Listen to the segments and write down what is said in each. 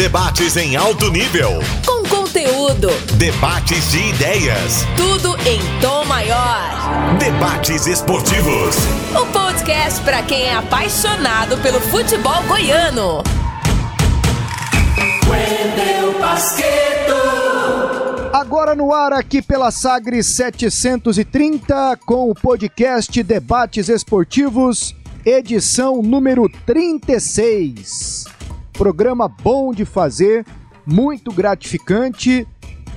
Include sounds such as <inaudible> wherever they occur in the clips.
Debates em alto nível. Com conteúdo. Debates de ideias. Tudo em tom maior. Debates esportivos. O podcast para quem é apaixonado pelo futebol goiano. Wendel Basqueto. Agora no ar aqui pela Sagres 730 com o podcast Debates Esportivos, edição número 36 programa bom de fazer, muito gratificante,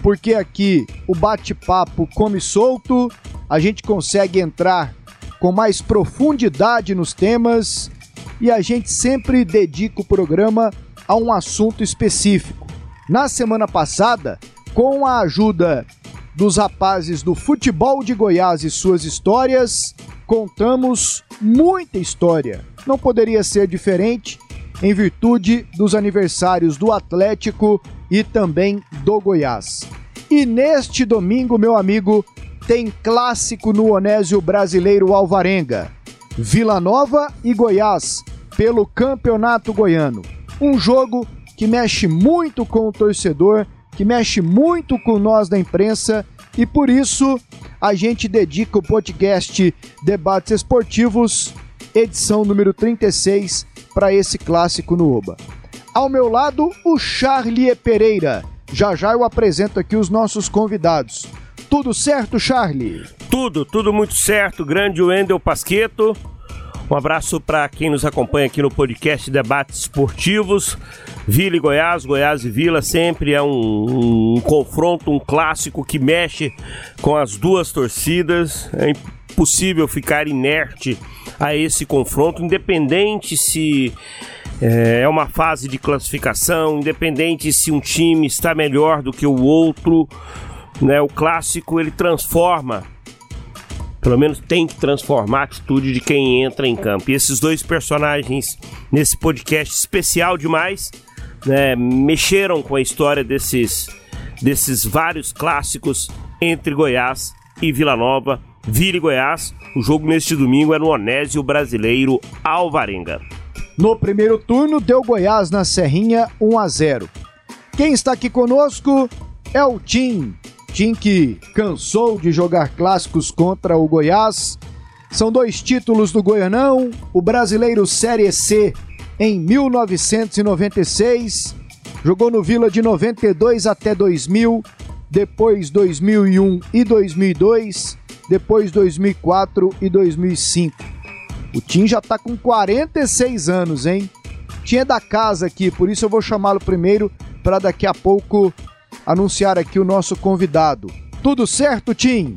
porque aqui o bate-papo come solto, a gente consegue entrar com mais profundidade nos temas e a gente sempre dedica o programa a um assunto específico. Na semana passada, com a ajuda dos rapazes do futebol de Goiás e suas histórias, contamos muita história. Não poderia ser diferente em virtude dos aniversários do Atlético e também do Goiás. E neste domingo, meu amigo, tem clássico no Onésio Brasileiro Alvarenga. Vila Nova e Goiás pelo Campeonato Goiano. Um jogo que mexe muito com o torcedor, que mexe muito com nós da imprensa e por isso a gente dedica o podcast Debates Esportivos, edição número 36, para esse clássico no Oba. Ao meu lado, o Charlie Pereira. Já já eu apresento aqui os nossos convidados. Tudo certo, Charlie? Tudo, tudo muito certo. Grande Wendel Pasqueto. Um abraço para quem nos acompanha aqui no podcast Debates Esportivos. Vila e Goiás, Goiás e Vila sempre é um, um, confronto, um clássico que mexe com as duas torcidas. É impossível ficar inerte a esse confronto, independente se é, é uma fase de classificação, independente se um time está melhor do que o outro, né? O clássico ele transforma, pelo menos tem que transformar a atitude de quem entra em campo. E esses dois personagens nesse podcast especial demais, né, mexeram com a história desses desses vários clássicos entre Goiás e Vila Nova Vire Goiás. O jogo neste domingo é no Onésio Brasileiro Alvarenga. No primeiro turno, deu Goiás na Serrinha 1 a 0. Quem está aqui conosco é o Tim. Tim que cansou de jogar clássicos contra o Goiás. São dois títulos do Goianão, o Brasileiro Série C em 1996, jogou no Vila de 92 até 2000, depois 2001 e 2002 depois 2004 e 2005. O Tim já tá com 46 anos, hein? Tinha é da casa aqui, por isso eu vou chamá-lo primeiro para daqui a pouco anunciar aqui o nosso convidado. Tudo certo, Tim?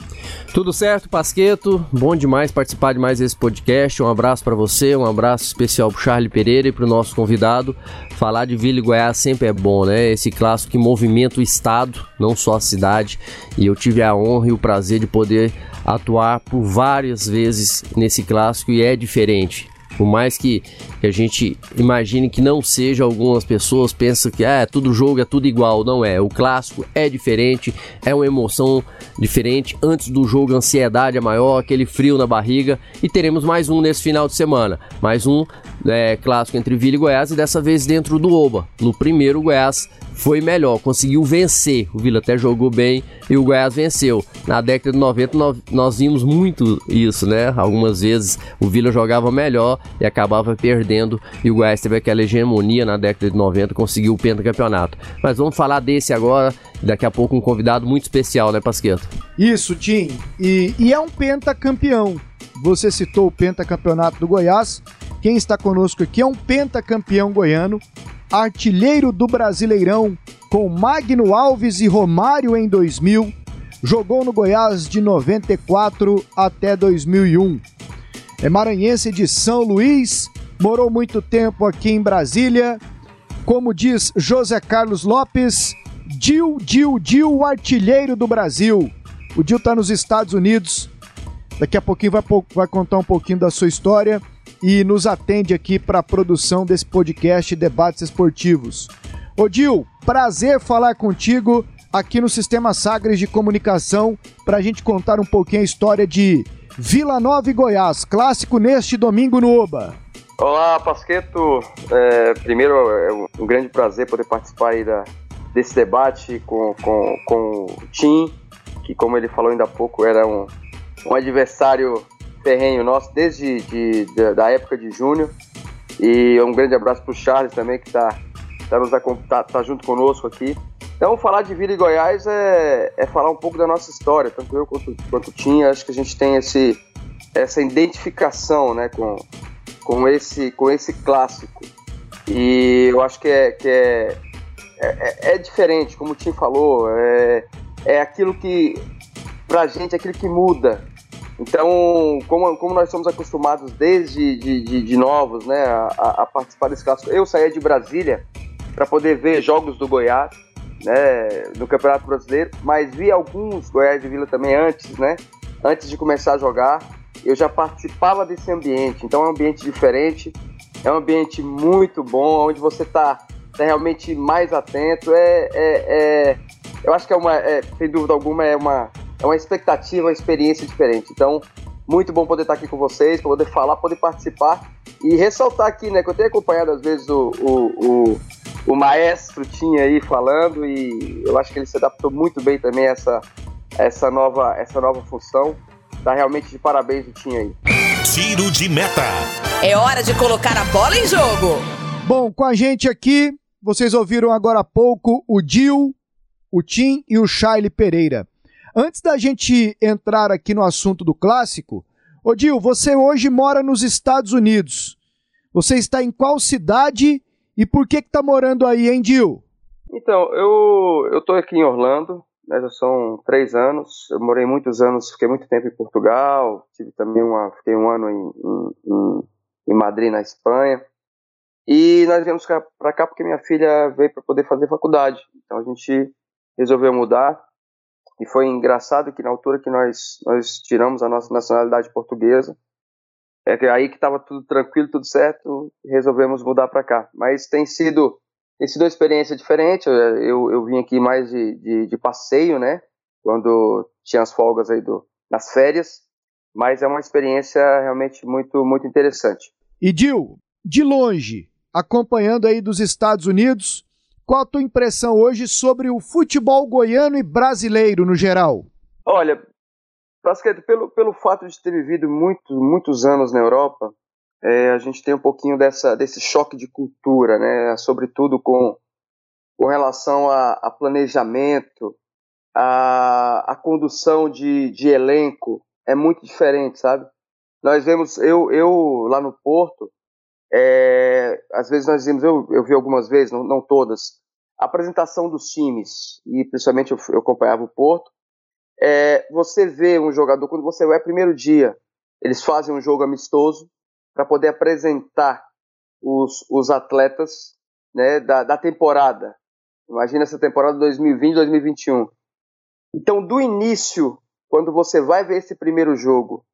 Tudo certo, Pasqueto. Bom demais participar de mais esse podcast. Um abraço para você, um abraço especial pro Charlie Pereira e pro nosso convidado. Falar de Vila e Goiás sempre é bom, né? Esse clássico que movimenta o estado, não só a cidade. E eu tive a honra e o prazer de poder atuar por várias vezes nesse clássico e é diferente. Por mais que, a gente imagine que não seja, algumas pessoas pensam que ah, é tudo jogo, é tudo igual. Não é. O clássico é diferente, é uma emoção diferente. Antes do jogo, a ansiedade é maior, aquele frio na barriga. E teremos mais um nesse final de semana. Mais um é, clássico entre Vila e Goiás e dessa vez dentro do Oba. No primeiro, Goiás foi melhor, conseguiu vencer. O Vila até jogou bem e o Goiás venceu. Na década de 90 nós, vimos muito isso, né? Algumas vezes o Vila jogava melhor e acabava perdendo e o Goiás teve aquela hegemonia na década de 90, conseguiu o pentacampeonato. Mas vamos falar desse agora, daqui a pouco um convidado muito especial, né, Pasqueto? Isso, Tim. E, e é um pentacampeão. Você citou o pentacampeonato do Goiás. Quem está conosco aqui é um pentacampeão goiano, artilheiro do Brasileirão, com Magno Alves e Romário em 2000, jogou no Goiás de 94 até 2001. É maranhense de São Luís, morou muito tempo aqui em Brasília. Como diz José Carlos Lopes, Dil, Dil, Dil, artilheiro do Brasil. O Dil está nos Estados Unidos. Daqui a pouquinho vai, vai contar um pouquinho da sua história e nos atende aqui para a produção desse podcast Debates Esportivos. Odil, prazer falar contigo aqui no Sistema Sagres de Comunicação para a gente contar um pouquinho a história de Vila Nova e Goiás, clássico neste domingo no Oba. Olá, Pasqueto. É, primeiro, é um grande prazer poder participar aí da, desse debate com, com, com o Tim, que, como ele falou ainda há pouco, era um, um adversário ferrenho nosso desde de, de, da época de junho. E um grande abraço para o Charles também, que está tá, tá, tá, tá junto conosco aqui. Então, falar de Vila e Goiás é, é falar um pouco da nossa história, tanto eu quanto, quanto Tim. Acho que a gente tem esse, essa identificação né, com, com esse, com esse clássico. E eu acho que é, que é, é, é diferente, como o Tim falou, é, é aquilo que, pra gente, é aquilo que muda. Então, como, como nós somos acostumados desde de, de, de novos né, a, a, participar desse clássico, eu saía de Brasília para poder ver jogos do Goiás né, no Campeonato Brasileiro, mas vi alguns Goiás de Vila também antes, né, antes de começar a jogar eu já participava desse ambiente. Então é um ambiente diferente, é um ambiente muito bom, onde você está tá realmente mais atento. É, é, é, eu acho que é uma, é, sem dúvida alguma, é uma, é uma expectativa, uma experiência diferente. Então, muito bom poder estar aqui com vocês, poder falar, poder participar e ressaltar aqui, né, que eu tenho acompanhado às vezes o, o, o, o maestro tinha aí falando e eu acho que ele se adaptou muito bem também a essa, essa, nova, essa nova função. Tá realmente de parabéns o time aí. Tiro de meta. É hora de colocar a bola em jogo. Bom, com a gente aqui, vocês ouviram agora há pouco o Dil, o Tim e o Charlie Pereira. Antes da gente entrar aqui no assunto do clássico, ô Dil, você hoje mora nos Estados Unidos. Você está em qual cidade e por que que tá morando aí, hein, Dil? Então, eu, tô aqui em Orlando, né, já são três anos. Eu morei muitos anos, fiquei muito tempo em Portugal, tive também uma, fiquei um ano em, em, em Madrid, na Espanha. E nós viemos para cá porque minha filha veio para poder fazer faculdade. Então a gente resolveu mudar. E foi engraçado que na altura que nós, nós tiramos a nossa nacionalidade portuguesa, é que aí que estava tudo tranquilo, tudo certo, resolvemos mudar para cá. Mas tem sido tem sido uma experiência diferente. Eu, eu vim aqui mais de, de, de, passeio, né? Quando tinha as folgas aí do, nas férias. Mas é uma experiência realmente muito, muito interessante. E Dil, de longe, acompanhando aí dos Estados Unidos, qual a tua impressão hoje sobre o futebol goiano e brasileiro no geral? Olha, pelo, pelo fato de ter vivido muito, muitos anos na Europa, é, a gente tem um pouquinho dessa, desse choque de cultura, né? Sobretudo com, com relação a, a planejamento, a, a condução de, de elenco é muito diferente, sabe? Nós vemos, eu, eu lá no Porto, é, às vezes nós vimos, eu, eu vi algumas vezes, não, não todas, a apresentação dos times, e principalmente eu, eu acompanhava o Porto, é, você vê um jogador, quando você vai primeiro dia, eles fazem um jogo amistoso, para poder apresentar os, os atletas né, da, da temporada. Imagina essa temporada 2020-2021. Então, do início, quando você vai ver esse primeiro jogo,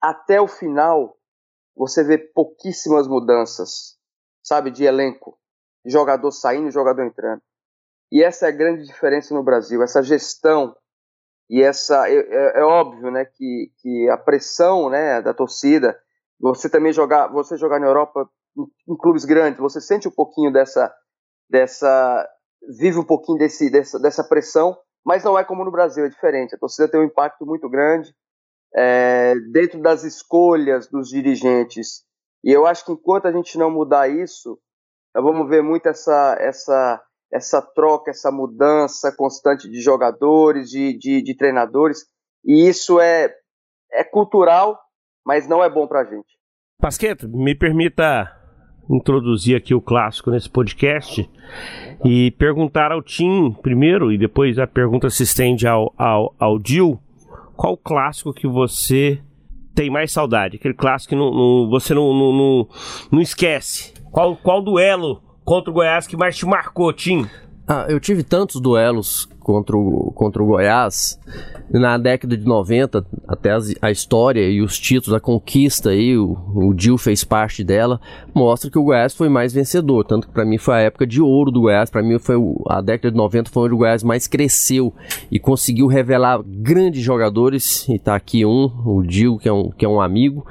até o final, você vê pouquíssimas mudanças, sabe, de elenco, jogador saindo, jogador entrando. E essa é a grande diferença no Brasil, essa gestão e essa é, é, é óbvio, né, que, que a pressão, né, da torcida você também jogar, você jogar na Europa em, em clubes grandes, você sente um pouquinho dessa, dessa, vive um pouquinho desse, dessa, dessa pressão, mas não é como no Brasil, é diferente. A torcida tem um impacto muito grande é, dentro das escolhas dos dirigentes. E eu acho que enquanto a gente não mudar isso, nós vamos ver muito essa, essa, essa troca, essa mudança constante de jogadores, de, de, de treinadores. E isso é, é cultural mas não é bom pra gente. Pasqueto, me permita introduzir aqui o clássico nesse podcast e perguntar ao Tim primeiro, e depois a pergunta se estende ao, ao, ao Dil, qual clássico que você tem mais saudade? Aquele clássico que não, não, você não, não, não, esquece. Qual, qual duelo contra o Goiás que mais te marcou, Tim? Ah, eu tive tantos duelos contra o, contra o Goiás na década de 90, até as, a história e os títulos, a conquista aí, o, o Dil fez parte dela, mostra que o Goiás foi mais vencedor, tanto que para mim foi a época de ouro do Goiás, para mim foi o, a década de 90 foi onde o Goiás mais cresceu e conseguiu revelar grandes jogadores, e tá aqui um, o Dil, que é um, que é um amigo,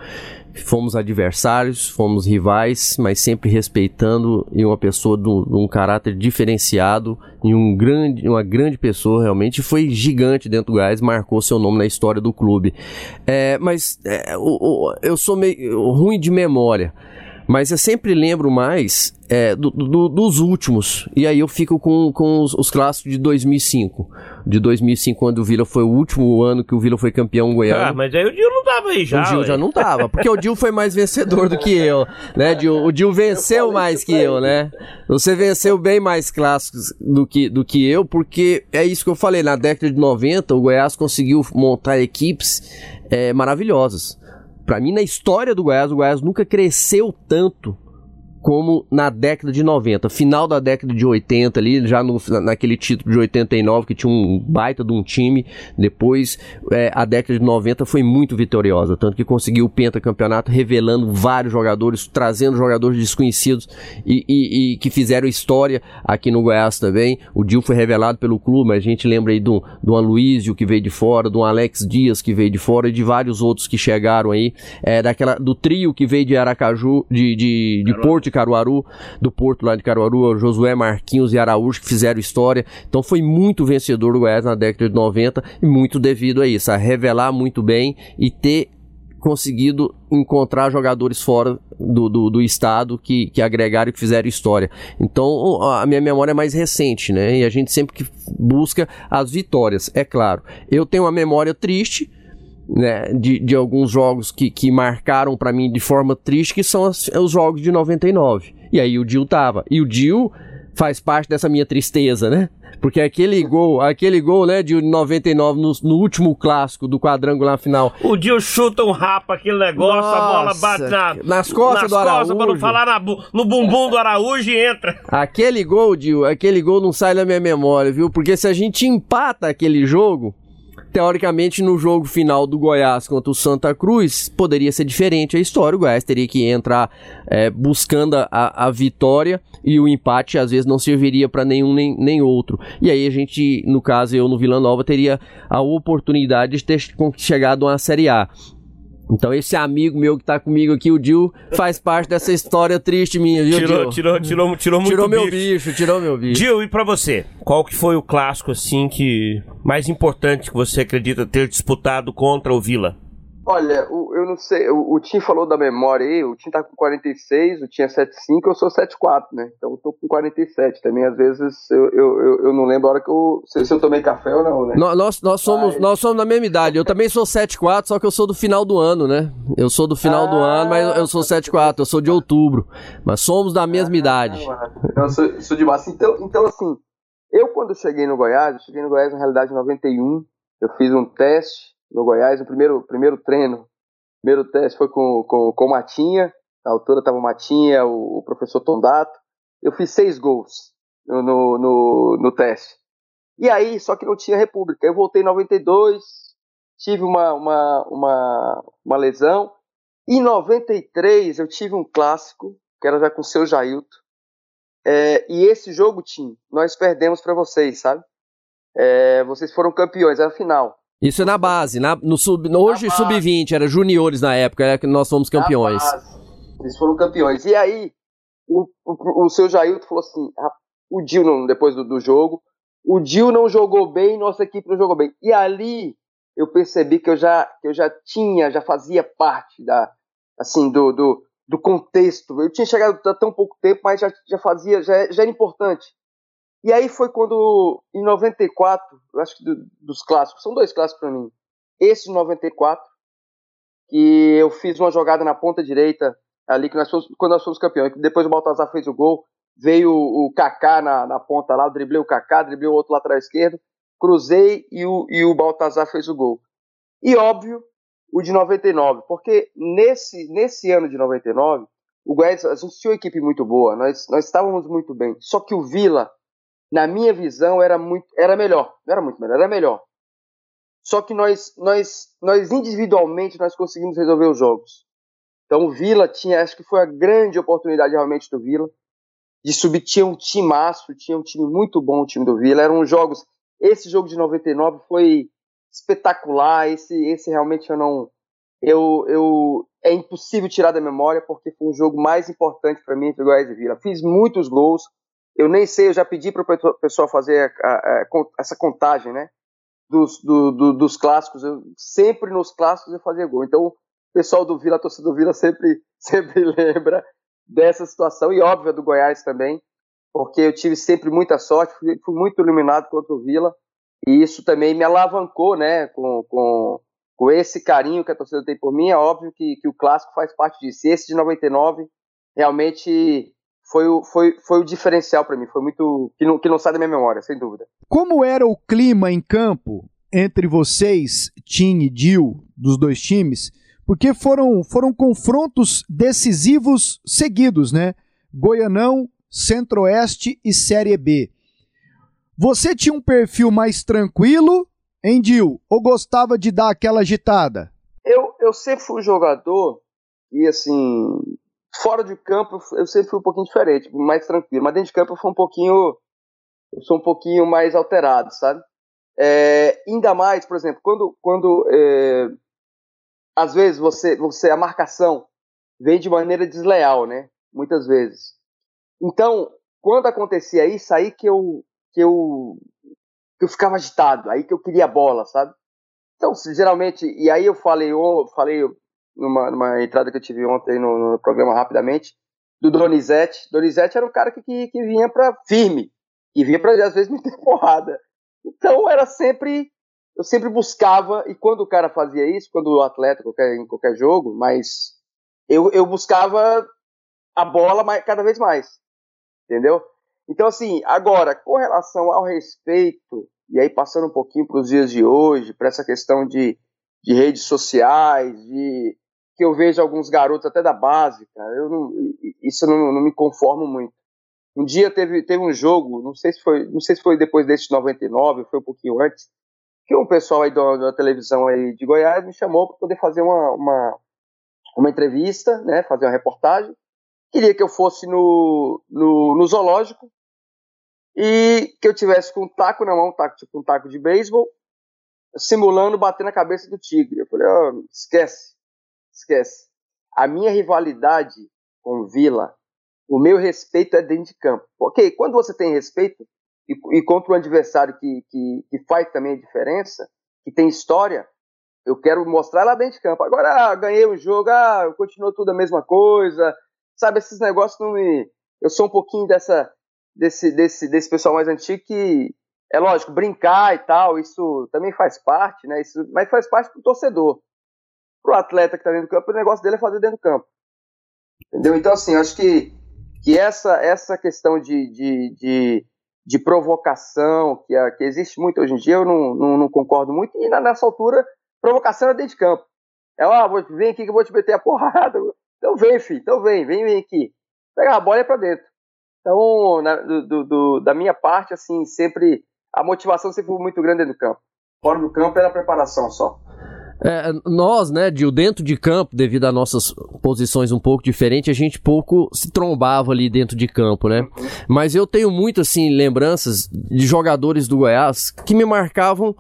fomos adversários, fomos rivais, mas sempre respeitando e uma pessoa de um caráter diferenciado e um grande, uma grande pessoa realmente foi gigante dentro do Gás, marcou seu nome na história do clube. É, mas é, eu sou meio ruim de memória. Mas eu sempre lembro mais é, do, do, dos últimos. E aí eu fico com, com os, os, clássicos de 2005. De 2005, quando o Vila foi o último ano que o Vila foi campeão goiano. Ah, mas aí o Dil não tava aí já. O Dil já não tava, porque o Dil foi mais vencedor do que eu, né? O Dil venceu mais que eu, né? Você venceu bem mais clássicos do que, do que eu, porque é isso que eu falei. Na década de 90, o Goiás conseguiu montar equipes é, maravilhosas. Para mim, na história do Goiás, o Goiás nunca cresceu tanto como na década de 90, final da década de 80 ali, já no, naquele título de 89 que tinha um baita de um time, depois é, a década de 90 foi muito vitoriosa, tanto que conseguiu o pentacampeonato revelando vários jogadores, trazendo jogadores desconhecidos e, e, e, que fizeram história aqui no Goiás também, o Dil foi revelado pelo clube, mas a gente lembra aí do, do Aloysio que veio de fora, do Alex Dias que veio de fora e de vários outros que chegaram aí, é, daquela, do trio que veio de Aracaju, de, de, de Porto de Caruaru, do Porto lá de Caruaru, Josué Marquinhos e Araújo que fizeram história. Então foi muito vencedor do Goiás na década de 90 e muito devido a isso, a revelar muito bem e ter conseguido encontrar jogadores fora do, do, do, estado que, que agregaram e que fizeram história. Então a minha memória é mais recente, né? E a gente sempre busca as vitórias, é claro. Eu tenho uma memória triste, né, de, de alguns jogos que, que marcaram para mim de forma triste, que são as, os jogos de 99. E aí o Dil tava. E o Dil faz parte dessa minha tristeza, né? Porque aquele gol, aquele gol, né, de 99 no, no último clássico do quadrangular final. O Dil chuta um rapa aquele negócio, Nossa, a bola bate na, nas costas nas do Araújo. Costas, pra não falar na, no bumbum do Araújo e entra. Aquele gol, Dil, aquele gol não sai da minha memória, viu? Porque se a gente empata aquele jogo, teoricamente, no jogo final do Goiás contra o Santa Cruz, poderia ser diferente a história. O Goiás teria que entrar é, buscando a, a, vitória e o empate às vezes não serviria para nenhum nem, nem outro. E aí a gente, no caso eu no Vila Nova, teria a oportunidade de ter chegado a uma Série A. Então esse amigo meu que tá comigo aqui, o Dil, faz parte dessa história triste minha, viu, tirou, Tirou, tirou, tirou, tirou muito Tirou meu bicho. bicho, tirou meu bicho. Dil, e pra você? Qual que foi o clássico, assim, que mais importante que você acredita ter disputado contra o Vila? Olha, o, eu não sei, o, o Tim falou da memória aí, o Tim tá com 46, o Tim é 75, eu sou 74, né? Então eu tô com 47 também, às vezes eu, eu, eu, eu não lembro a hora que eu, se, se eu tomei café ou não, né? Nós, nós, somos, nós somos da mesma idade, eu também sou 74, só que eu sou do final do ano, né? Eu sou do final ah, do ano, mas eu sou 74, eu sou de outubro, mas somos da mesma ah, idade. Então eu sou, sou de massa, então, então assim, eu quando cheguei no Goiás, eu cheguei no Goiás na realidade em 91, eu fiz um teste, no Goiás, o primeiro, primeiro treino, primeiro teste foi com, com, com Matinha, na altura estava o Matinha, o, o, professor Tondato, eu fiz seis gols no, no, no, no, teste. E aí, só que não tinha República, eu voltei em 92, tive uma, uma, uma, uma lesão, em 93 eu tive um clássico, que era já com o seu Jailton, é, e esse jogo, Tim, nós perdemos para vocês, sabe? É, vocês foram campeões, era a final. Isso é na base, na, no sub, hoje sub-20, era juniores na época, era que nós fomos campeões. Eles foram campeões. E aí, o, o, o seu Jailton falou assim: o Dil, não, depois do, do jogo, o Dil não jogou bem, nossa equipe não jogou bem. E ali eu percebi que eu já, que eu já tinha, já fazia parte da, assim, do, do, do contexto. Eu tinha chegado há tão pouco tempo, mas já, já fazia, já, já era importante. E aí foi quando, em 94, eu acho que do, dos clássicos, são dois clássicos para mim. Esse de 94, que eu fiz uma jogada na ponta direita, ali que nós fomos, quando nós fomos campeões. Depois o Baltazar fez o gol, veio o, Kaká na, na ponta lá, driblei o Kaká, driblei o outro lateral esquerdo, cruzei e o, e o Baltazar fez o gol. E óbvio, o de 99, porque nesse, nesse ano de 99, o Goiás, a gente tinha uma equipe muito boa, nós, nós estávamos muito bem. Só que o Vila na minha visão, era muito, era melhor. Não era muito melhor, era melhor. Só que nós, nós, nós individualmente, nós conseguimos resolver os jogos. Então o Vila tinha, acho que foi a grande oportunidade realmente do Vila de subir. Tinha um timaço, tinha um time muito bom, o time do Vila. Eram jogos. Esse jogo de 99 foi espetacular. Esse, esse realmente eu não, eu, eu é impossível tirar da memória porque foi um jogo mais importante para mim entre Goiás e Vila. Fiz muitos gols. Eu nem sei, eu já pedi para o pessoal fazer a, a, a, essa contagem, né? Dos, do, do, dos clássicos. Eu, sempre nos clássicos eu fazia gol. Então, o pessoal do Vila, a torcida do Vila <laughs> sempre, sempre <laughs> lembra dessa situação e óbvio do Goiás também, porque eu tive sempre muita sorte, fui, fui muito iluminado contra o Vila e isso também me alavancou, né? Com, com com esse carinho que a torcida tem por mim, é óbvio que, que o clássico faz parte disso. E esse de 99 realmente foi o, foi, foi o diferencial para mim, foi muito. Que não, que não sai da minha memória, sem dúvida. Como era o clima em campo entre vocês, Tim e Dil, dos dois times? Porque foram, foram confrontos decisivos seguidos, né? Goianão, Centro-Oeste e Série B. Você tinha um perfil mais tranquilo Hein, Dil? Ou gostava de dar aquela agitada? Eu, eu sempre fui jogador e, assim, fora de campo eu sempre fui um pouquinho diferente, mais tranquilo. Mas dentro de campo eu fui um pouquinho. Eu sou um pouquinho mais alterado, sabe? É, ainda mais, por exemplo, quando, quando é, às vezes você, você a marcação vem de maneira desleal, né? Muitas vezes. Então, quando acontecia isso, aí que eu que eu que eu ficava agitado, aí que eu queria a bola, sabe? Então, geralmente, e aí eu falei, eu falei numa, numa entrada que eu tive ontem no, no programa rapidamente, do Donizete. Donizete era um cara que, que, que vinha para firme, que vinha para às vezes <laughs> me ter porrada. Então era sempre, eu sempre buscava, e quando o cara fazia isso, quando o atleta, qualquer, em qualquer jogo, mas eu, eu buscava a bola mais, cada vez mais, entendeu? Então, assim, agora, com relação ao respeito, e aí passando um pouquinho para os dias de hoje, para essa questão de, de redes sociais, de que eu vejo alguns garotos até da base, cara, eu não, isso eu não, não me conformo muito. Um dia teve, teve um jogo, não sei se foi, não sei se foi depois desse 99, foi um pouquinho antes, que um pessoal aí da, da televisão aí de Goiás me chamou para poder fazer uma, uma, uma entrevista, né, fazer uma reportagem. Queria que eu fosse no, no, no zoológico e que eu tivesse com um taco na mão, taco, tipo um taco de beisebol, simulando bater na cabeça do tigre. Eu falei, oh, esquece, esquece. A minha rivalidade com Vila, o meu respeito é dentro de campo. Ok, quando você tem respeito e, e contra um adversário que, que, que faz também a diferença, que tem história, eu quero mostrar lá dentro de campo. Agora, ah, ganhei o um jogo, ah, continuou tudo a mesma coisa, sabe, esses negócios não me... Eu sou um pouquinho dessa desse, desse, desse pessoal mais antigo que, é lógico, brincar e tal, isso também faz parte, né? Isso, mas faz parte do torcedor. Pro atleta que tá dentro do campo, o negócio dele é fazer dentro do campo. Entendeu? Então, assim, acho que, que essa, essa questão de, de, de, de provocação que, que existe muito hoje em dia, eu não, não, não concordo muito. E nessa altura, provocação é dentro de campo. É, ó, ah, vem aqui que eu vou te meter a porrada. <laughs> Então vem, filho, então vem, vem, vem aqui. Pega a bola e é pra dentro. Então, na, do, do, da minha parte, assim, sempre a motivação sempre foi muito grande dentro do campo. Fora do campo era a preparação só. É, nós, né, de dentro de campo, devido a nossas posições um pouco diferentes, a gente pouco se trombava ali dentro de campo, né? Uhum. Mas eu tenho muito, assim, lembranças de jogadores do Goiás que me marcavam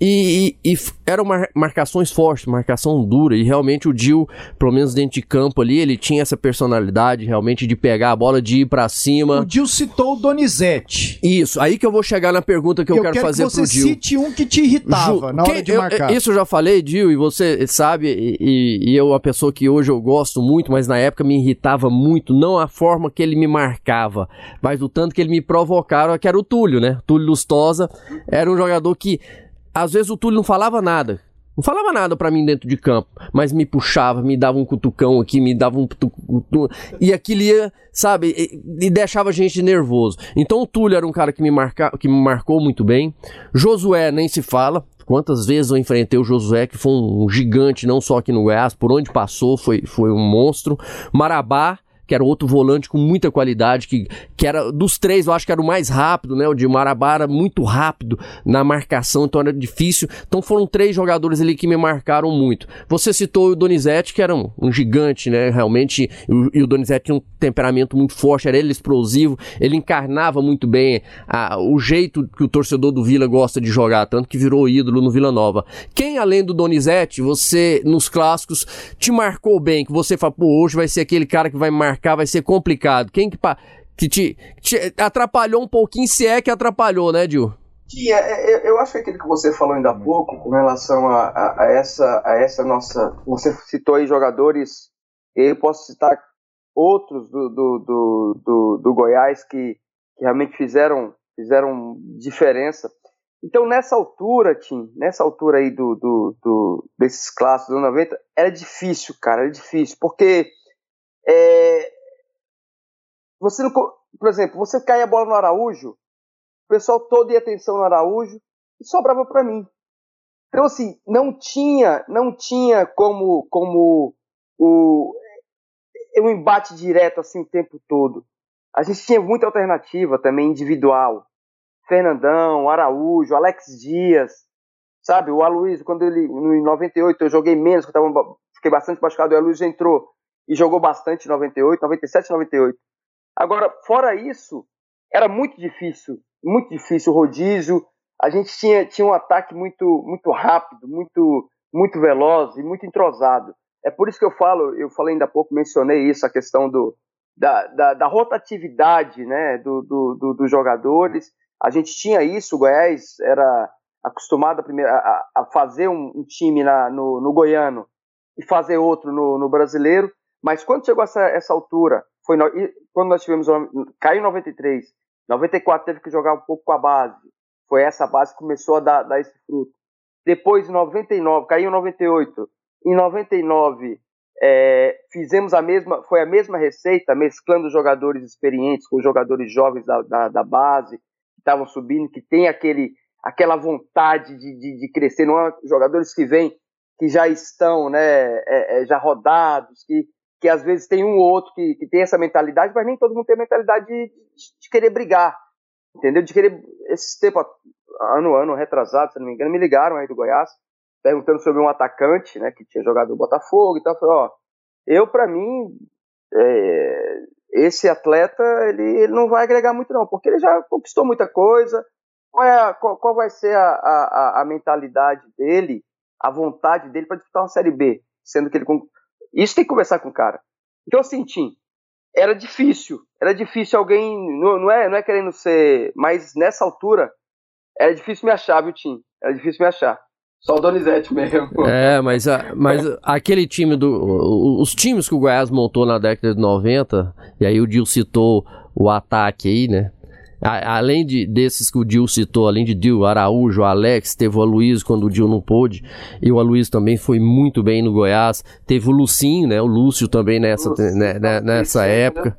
e, e, e, eram mar, marcações fortes, marcação dura. E realmente o Dil, pelo menos dentro de campo ali, ele tinha essa personalidade realmente de pegar a bola, de ir para cima. O Dil citou o Donizete. Isso, aí que eu vou chegar na pergunta que eu, eu quero, quero fazer que pro Dil. Você cite um que te irritava Ju, na hora de eu, marcar. Isso eu já falei, Dil, e você sabe, e, e eu, a pessoa que hoje eu gosto muito, mas na época me irritava muito, não a forma que ele me marcava, mas o tanto que ele me provocava, que era o Túlio, né? Túlio Lustosa era um jogador que às vezes o Túlio não falava nada. Não falava nada para mim dentro de campo, mas me puxava, me dava um cutucão aqui, me dava um e aquilo ia, sabe, e, e, deixava a gente nervoso. Então o Túlio era um cara que me, marca, que me marcou muito bem. Josué nem se fala. Quantas vezes eu enfrentei o Josué, que foi um gigante, não só aqui no Goiás, por onde passou, foi, foi um monstro. Marabá, que era outro volante com muita qualidade, que, que era dos três, eu acho que era o mais rápido, né? O de Marabara, muito rápido na marcação, então era difícil. Então foram três jogadores ali que me marcaram muito. Você citou o Donizete, que era um, um gigante, né? Realmente, e o Donizete tinha um temperamento muito forte, era ele explosivo, ele encarnava muito bem a, o jeito que o torcedor do Vila gosta de jogar, tanto que virou ídolo no Vila Nova. Quem, além do Donizete, você, nos clássicos, te marcou bem, que você fala, pô, hoje vai ser aquele cara que vai marcar, vai ser complicado. Quem que, que te, te atrapalhou um pouquinho, se é que atrapalhou, né, Dil? Que é, é, eu acho que aquilo que você falou ainda há pouco, com relação a, a, a, essa, a essa nossa. Você citou aí jogadores, eu posso citar outros do, do, do, do, do Goiás que, que realmente fizeram, fizeram diferença. Então, nessa altura, Tim, nessa altura aí do, do, do desses clássicos dos 90, era difícil, cara, era difícil, porque é, você não, por exemplo, você caía a bola no Araújo, o pessoal todo ia atenção no Araújo e sobrava para mim. Então, assim, não tinha, não tinha como, como o, um embate direto assim o tempo todo. A gente tinha muita alternativa também individual. Fernandão, Araújo, Alex Dias, sabe? O Aloysio, quando ele, no 98, eu joguei menos, eu tava, fiquei bastante machucado, o Aloysio entrou e jogou bastante em 98, 97, 98. Agora, fora isso, era muito difícil, muito difícil o rodízio. A gente tinha, tinha um ataque muito, muito rápido, muito, muito veloz e muito entrosado. É por isso que eu falo, eu falei ainda há pouco, mencionei isso, a questão do, da, da, da rotatividade né, do, do, do, dos jogadores. A gente tinha isso, o Goiás era acostumado a, primeiro, a, a fazer um, um time na, no, no, goiano e fazer outro no, no, brasileiro, mas quando chegou essa, essa altura, foi no, quando nós tivemos, caiu em 93, 94 teve que jogar um pouco com a base, foi essa base que começou a dar, dar esse fruto. Depois, em 99, caiu em 98, em 99, é, fizemos a mesma, foi a mesma receita, mesclando jogadores experientes com jogadores jovens da, da, da base, que estavam subindo, que tem aquele, aquela vontade de, de, de, crescer, não é jogadores que vêm, que já estão né, é, é, já rodados, que, que às vezes tem um ou outro que, que tem essa mentalidade, mas nem todo mundo tem a mentalidade de, de, querer brigar, entendeu? De querer, esse tempo, ano, ano retrasado, se não me engano, me ligaram aí do Goiás, perguntando sobre um atacante, né, que tinha jogado no Botafogo e tal. Falei, ó, eu para mim, é, esse atleta ele, ele, não vai agregar muito não, porque ele já conquistou muita coisa. Qual, é a, qual, qual vai ser a, a, a, mentalidade dele, a vontade dele para disputar uma Série B, sendo que ele isso tem que conversar com o cara. Então assim, Tim, era difícil, era difícil alguém, não, não é, não é querendo ser, mas nessa altura era difícil me achar, viu, Tim? Era difícil me achar. Só o Donizete mesmo. É, mas, a, mas aquele time do. Os times que o Goiás montou na década de 90, e aí o Dil citou o ataque aí, né? Além de, desses que o Dil citou, além de Dil, Araújo, Alex, teve o Aloysio quando o Dil não pôde, e o Aloysio também foi muito bem no Goiás, teve o Lucinho, né, o Lúcio também nessa, Lúcio, né, né, nessa época.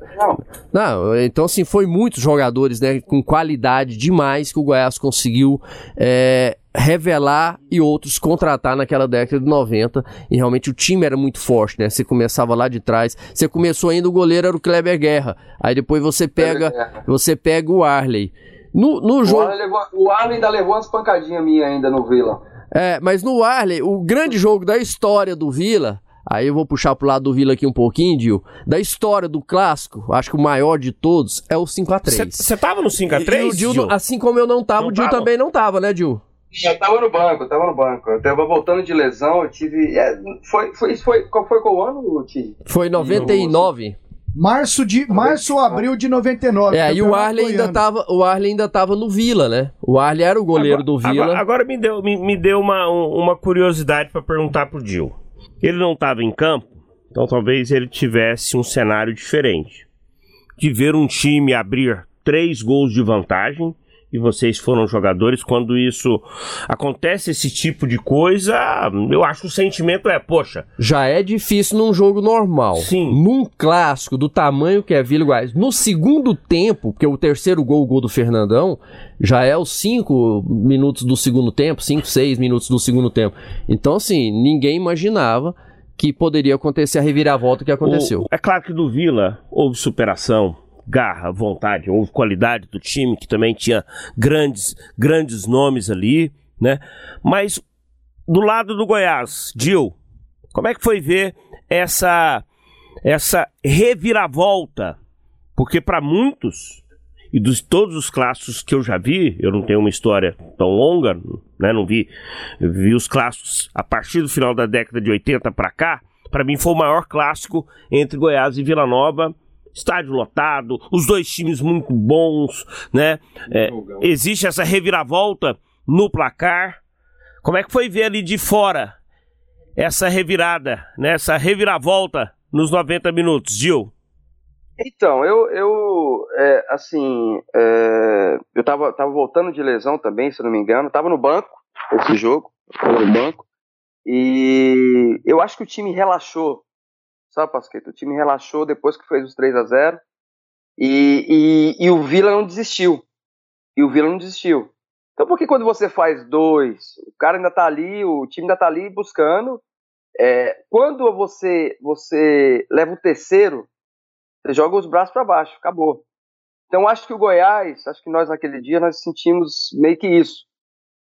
Não, então assim, foi muitos jogadores, né, com qualidade demais que o Goiás conseguiu é, revelar e outros contratar naquela década de 90 e realmente o time era muito forte, né? Você começava lá de trás, você começou ainda o goleiro era o Kleber Guerra, aí depois você pega você pega o Arley. No, no o, jogo Arley levou, o Arley ainda levou umas pancadinhas minhas ainda no Vila. É, mas no Arley, o grande jogo da história do Vila Aí eu vou puxar pro lado do Vila aqui um pouquinho, Dil. Da história do clássico, acho que o maior de todos é o 5x3. Você tava no 5x3? Dil, assim como eu não tava, não o Dil tava. também não tava, né, Dil? Eu tava no banco, eu tava no banco. Eu tava voltando de lesão, eu tive. É, foi, foi, foi, qual foi qual ano, Tive? Foi 99. Março de março ou abril de 99. É, e o Arley ainda tava, o Arley ainda tava no Vila, né? O Arley era o goleiro agora, do Vila. Agora, agora, me deu, me, me deu uma, uma curiosidade para perguntar pro Dil. Ele não tava em campo, então talvez ele tivesse um cenário diferente. De ver um time abrir três gols de vantagem e vocês foram jogadores, quando isso acontece esse tipo de coisa, eu acho que o sentimento é, poxa. Já é difícil num jogo normal. Sim. Num clássico do tamanho que é Vila Goiás. No segundo tempo, porque o terceiro gol, o gol do Fernandão, já é os cinco minutos do segundo tempo, cinco, seis minutos do segundo tempo. Então, assim, ninguém imaginava que poderia acontecer a reviravolta que aconteceu. O, é claro que do Vila houve superação, garra, vontade, houve qualidade do time, que também tinha grandes, grandes nomes ali, né? Mas do lado do Goiás, Dil, como é que foi ver essa essa reviravolta? Porque para muitos e dos todos os clássicos que eu já vi, eu não tenho uma história tão longa, né? Não vi, vi os clássicos a partir do final da década de 80 para cá. Para mim foi o maior clássico entre Goiás e Vila Nova estádio lotado, os dois times muito bons, né? É, existe essa reviravolta no placar. Como é que foi ver ali de fora essa revirada, né? Essa reviravolta nos 90 minutos, Gil? Então, eu, eu é, assim, é, eu tava, tava voltando de lesão também, se não me engano, tava no banco, esse jogo, tava no banco, e eu acho que o time relaxou sabe, Pasqueta? O time relaxou depois que fez os 3 a 0 e, e, e o Vila não desistiu. E o Vila não desistiu. Então, por que quando você faz dois, o cara ainda tá ali, o time ainda tá ali buscando. É, quando você você leva o terceiro, você joga os braços para baixo, acabou. Então, acho que o Goiás, acho que nós naquele dia nós sentimos meio que isso.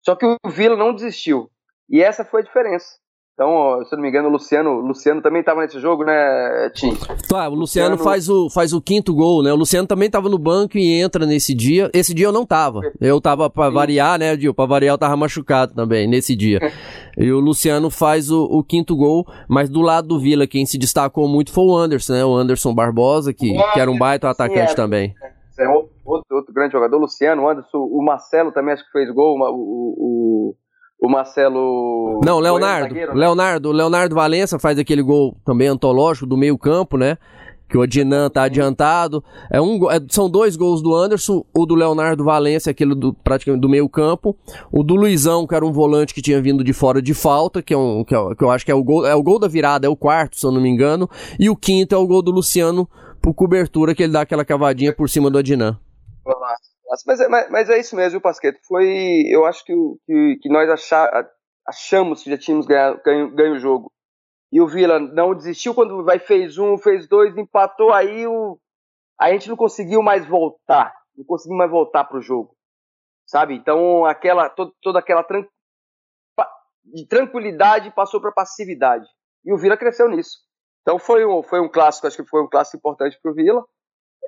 Só que o Vila não desistiu. E essa foi a diferença. Então, se eu não me engano, o Luciano, Luciano também estava nesse jogo, né, Tim? Tá, o Luciano, Luciano, faz, o, faz o quinto gol, né? O Luciano também estava no banco e entra nesse dia. Esse dia eu não tava. Eu tava para variar, né, Dil? Para variar eu tava machucado também nesse dia. <laughs> e o Luciano faz o, o, quinto gol, mas do lado do Vila, quem se destacou muito foi o Anderson, né? O Anderson Barbosa, que, que era um baita atacante é, também. É outro, outro, grande jogador, o Luciano, Anderson, o Marcelo também acho que fez gol, o, o o Marcelo. Não, Leonardo. Zagueiro, né? Leonardo, Leonardo Valença faz aquele gol também antológico do meio-campo, né? Que o Adnan tá adiantado. É um, é, são dois gols do Anderson, o do Leonardo Valença, aquele do, praticamente do meio-campo. O do Luizão, que era um volante que tinha vindo de fora de falta, que, é um, que, é, que eu acho que é o, gol, é o gol da virada, é o quarto, se eu não me engano. E o quinto é o gol do Luciano por cobertura, que ele dá aquela cavadinha por cima do Adnan. Mas, é, mas, mas, é isso mesmo, o Pasqueto. Foi, eu acho que, que, que nós achar, achamos que já tínhamos ganho, ganho, ganho o jogo. E o Vila não desistiu quando vai fez um, fez dois, empatou, aí o, a gente não conseguiu mais voltar. Não conseguiu mais voltar pro jogo. Sabe? Então, aquela, todo, toda aquela tran, de tranquilidade passou para passividade. E o Vila cresceu nisso. Então foi um, foi um clássico, acho que foi um clássico importante pro Vila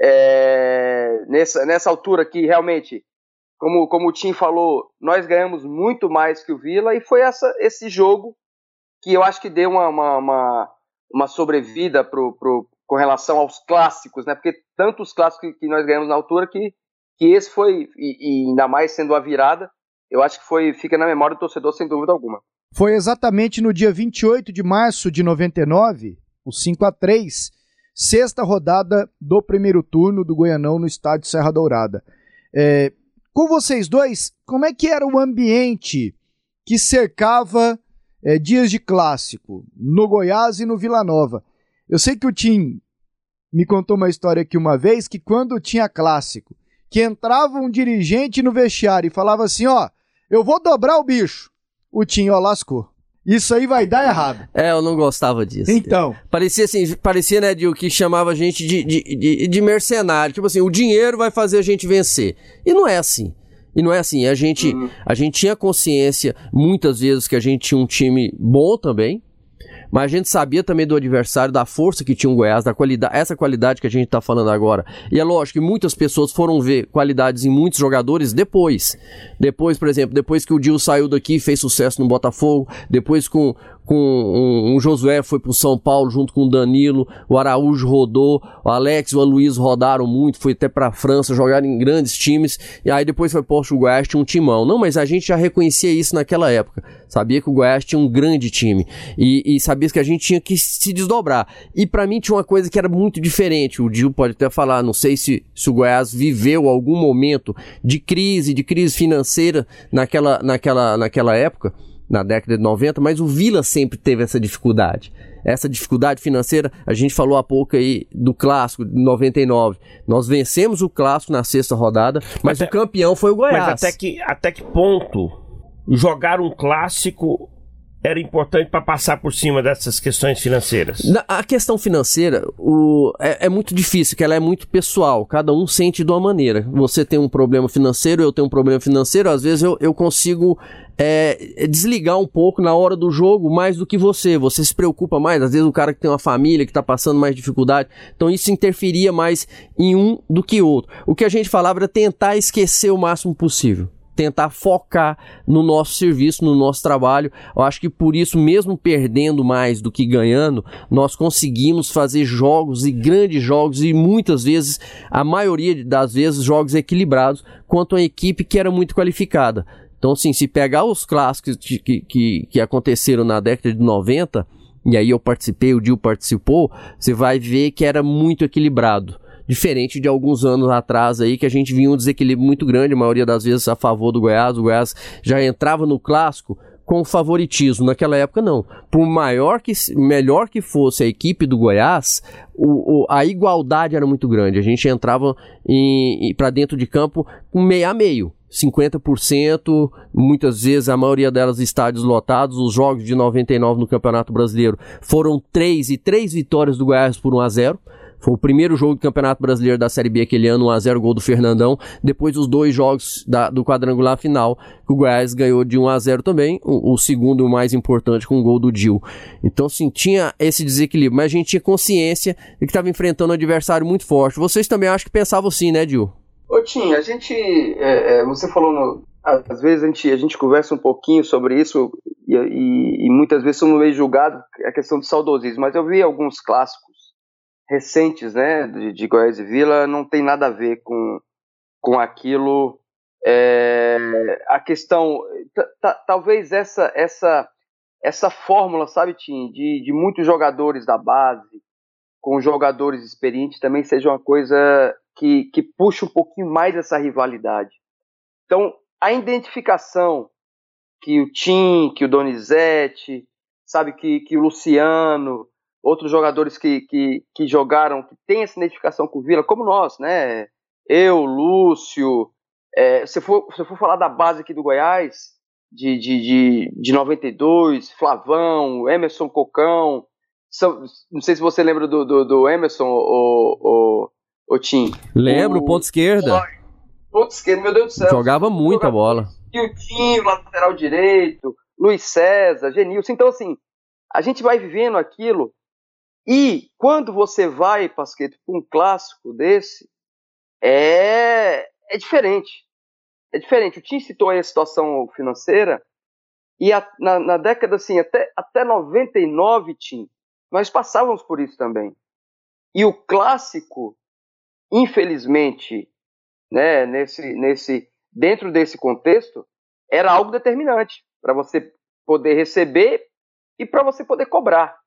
é, nessa, nessa altura que realmente, como, como o Tim falou, nós ganhamos muito mais que o Vila e foi essa, esse jogo que eu acho que deu uma, uma, uma, uma sobrevida pro, pro, com relação aos clássicos, né? Porque tantos clássicos que, que nós ganhamos na altura que, que esse foi, e, e, ainda mais sendo a virada, eu acho que foi fica na memória do torcedor sem dúvida alguma. Foi exatamente no dia 28 de março de 99, o 5 a 3 sexta rodada do primeiro turno do Goianão no estádio Serra Dourada. É, com vocês dois, como é que era o ambiente que cercava é, dias de clássico no Goiás e no Vila Nova? Eu sei que o Tim me contou uma história aqui uma vez que quando tinha clássico, que entrava um dirigente no vestiário e falava assim, ó, eu vou dobrar o bicho. O Tim, ó, lascou. Isso aí vai dar errado. É, eu não gostava disso. Então. Parecia assim, parecia, né, de o que chamava a gente de, de, de, de, mercenário. Tipo assim, o dinheiro vai fazer a gente vencer. E não é assim. E não é assim. A gente, uhum. a gente tinha consciência, muitas vezes, que a gente tinha um time bom também. Mas a gente sabia também do adversário, da força que tinha o Goiás, da qualidade, essa qualidade que a gente está falando agora. E é lógico que muitas pessoas foram ver qualidades em muitos jogadores depois. Depois, por exemplo, depois que o Dil saiu daqui fez sucesso no Botafogo, depois com, com um, um Josué foi pro São Paulo junto com o Danilo, o Araújo rodou, o Alex e o Aloysio rodaram muito, foi até pra França, jogaram em grandes times, e aí depois foi posto o Goiás, tinha um timão. Não, mas a gente já reconhecia isso naquela época. Sabia que o Goiás tinha um grande time. E, e sabia que a gente tinha que se desdobrar. E para mim tinha uma coisa que era muito diferente. O Dil pode até falar, não sei se, se o Goiás viveu algum momento de crise, de crise financeira naquela, naquela, naquela época na década de 90, mas o Vila sempre teve essa dificuldade. Essa dificuldade financeira, a gente falou há pouco aí do clássico de 99. Nós vencemos o clássico na sexta rodada, mas o campeão foi o Goiás. Mas até que, até que ponto jogar um clássico era importante para passar por cima dessas questões financeiras? Na, a questão financeira o, é, é, muito difícil, que ela é muito pessoal. Cada um sente de uma maneira. Você tem um problema financeiro, eu tenho um problema financeiro. Às vezes eu, eu consigo é, desligar um pouco na hora do jogo mais do que você. Você se preocupa mais. Às vezes o cara que tem uma família que está passando mais dificuldade. Então isso interferia mais em um do que outro. O que a gente falava era tentar esquecer o máximo possível tentar focar no nosso serviço, no nosso trabalho. Eu acho que por isso, mesmo perdendo mais do que ganhando, nós conseguimos fazer jogos e grandes jogos e muitas vezes, a maioria das vezes, jogos equilibrados quanto a equipe que era muito qualificada. Então, assim, se pegar os clássicos que, que, que aconteceram na década de 90, e aí eu participei, o Dil participou, você vai ver que era muito equilibrado diferente de alguns anos atrás aí, que a gente vinha um desequilíbrio muito grande, a maioria das vezes a favor do Goiás. O Goiás já entrava no clássico com favoritismo. Naquela época, não. Por maior que, melhor que fosse a equipe do Goiás, o, o, a igualdade era muito grande. A gente entrava para dentro de campo com meio a meio. 50%, muitas vezes a maioria delas estádios lotados. Os jogos de 99 no Campeonato Brasileiro foram três e três vitórias do Goiás por 1 a 0. Foi o primeiro jogo do Campeonato Brasileiro da Série B aquele ano, 1x0 gol do Fernandão. Depois os dois jogos da, do quadrangular final, que o Goiás ganhou de 1x0 também. O, o segundo mais importante com o gol do Dil. Então, sim, tinha esse desequilíbrio, mas a gente tinha consciência de que estava enfrentando um adversário muito forte. Vocês também acho que pensavam assim, né, Dil? Ô, Tim, a gente. É, é, você falou. No, às vezes a gente, a gente conversa um pouquinho sobre isso e, e, e muitas vezes somos meio julgados a questão do saudosismo, mas eu vi alguns clássicos recentes, né, de, de Goiás e Vila, não tem nada a ver com, com aquilo. É, a questão, talvez essa essa essa fórmula, sabe, Tim, de, de muitos jogadores da base com jogadores experientes também seja uma coisa que, que puxa um pouquinho mais essa rivalidade. Então, a identificação que o Tim, que o Donizete, sabe, que, que o Luciano, outros jogadores que, que, que jogaram, que têm essa identificação com o Vila, como nós, né? Eu, Lúcio. É, se, for, se for falar da base aqui do Goiás, de, de, de, de 92, Flavão, Emerson Cocão. São, não sei se você lembra do, do, do Emerson, o, o, o Tim. Lembro, o, ponto esquerda. Ponto esquerda, meu Deus do céu. Jogava muita bola. E o Tim, lateral direito, Luiz César, Genilson. Então, assim, a gente vai vivendo aquilo e quando você vai, Pasqueto, para um clássico desse, é, é diferente. É diferente. O Tim citou aí a situação financeira, e a, na, na, década, assim, até, até 99, Tim, nós passávamos por isso também. E o clássico, infelizmente, né, nesse, nesse, dentro desse contexto, era algo determinante para você poder receber e para você poder cobrar.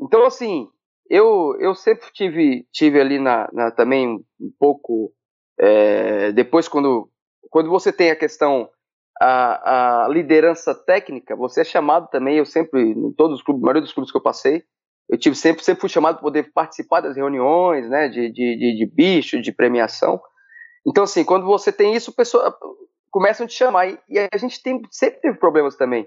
Então, assim, eu, eu sempre tive, tive ali na, na também um pouco. É, depois, quando, quando você tem a questão, a, a liderança técnica, você é chamado também. Eu sempre, em todos os clubes, maioria dos clubes que eu passei, eu tive sempre, sempre fui chamado para poder participar das reuniões, né, de, de, de, de bicho, de premiação. Então, assim, quando você tem isso, pessoa começam a te chamar. E, e a gente tem, sempre teve problemas também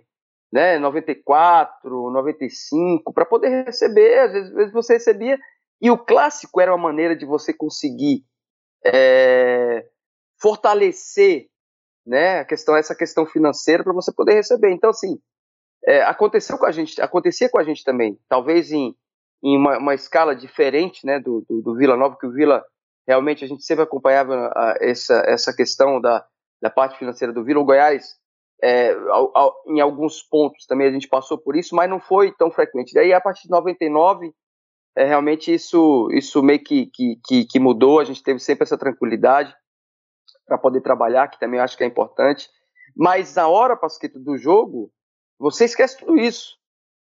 né, 94, 95, para poder receber, às vezes, às vezes, você recebia, e o clássico era uma maneira de você conseguir é, fortalecer né, a questão, essa questão financeira para você poder receber. Então, assim, é, aconteceu com a gente, acontecia com a gente também, talvez em, em uma, uma escala diferente né, do, do, do, Vila Nova, que o Vila realmente a gente sempre acompanhava a, essa, essa questão da, da parte financeira do Vila. O Goiás é, ao, ao, em alguns pontos também a gente passou por isso, mas não foi tão frequente. Daí, a partir de 99, é, realmente isso, isso meio que, que, que, que mudou. A gente teve sempre essa tranquilidade para poder trabalhar, que também acho que é importante. Mas na hora, Pasquito, do jogo, você esquece tudo isso.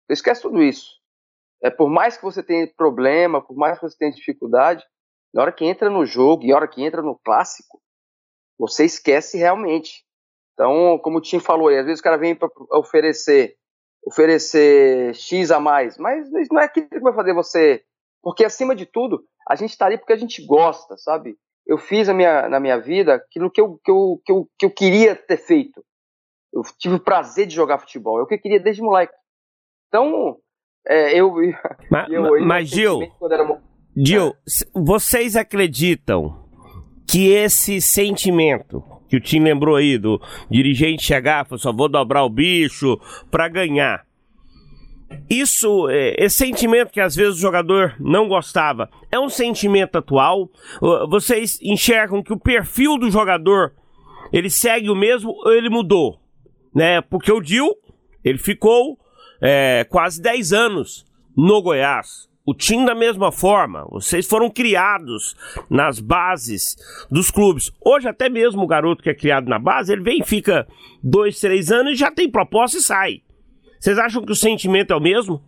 Você esquece tudo isso. É, por mais que você tenha problema, por mais que você tenha dificuldade, na hora que entra no jogo e na hora que entra no clássico, você esquece realmente. Então, como o Tim falou aí, às vezes o cara vem para oferecer oferecer X a mais, mas isso não é aquilo que vai fazer você. Porque, acima de tudo, a gente está ali porque a gente gosta, sabe? Eu fiz a minha, na minha vida aquilo que eu, que, eu, que, eu, que eu queria ter feito. eu tive o prazer de jogar futebol. É o que eu queria desde moleque. Então, é, eu. <laughs> Mas, <laughs> eu, eu mas Gil, Gil, vocês acreditam que esse sentimento que o Tim lembrou aí do dirigente chegar, falou só vou dobrar o bicho para ganhar. Isso, é, esse sentimento que às vezes o jogador não gostava, é um sentimento atual? Vocês enxergam que o perfil do jogador ele segue o mesmo ou ele mudou? Né? Porque o Dil, ele ficou é, quase 10 anos no Goiás. O time da mesma forma, vocês foram criados nas bases dos clubes. Hoje até mesmo o garoto que é criado na base, ele vem, fica dois, três anos e já tem proposta e sai. Vocês acham que o sentimento é o mesmo?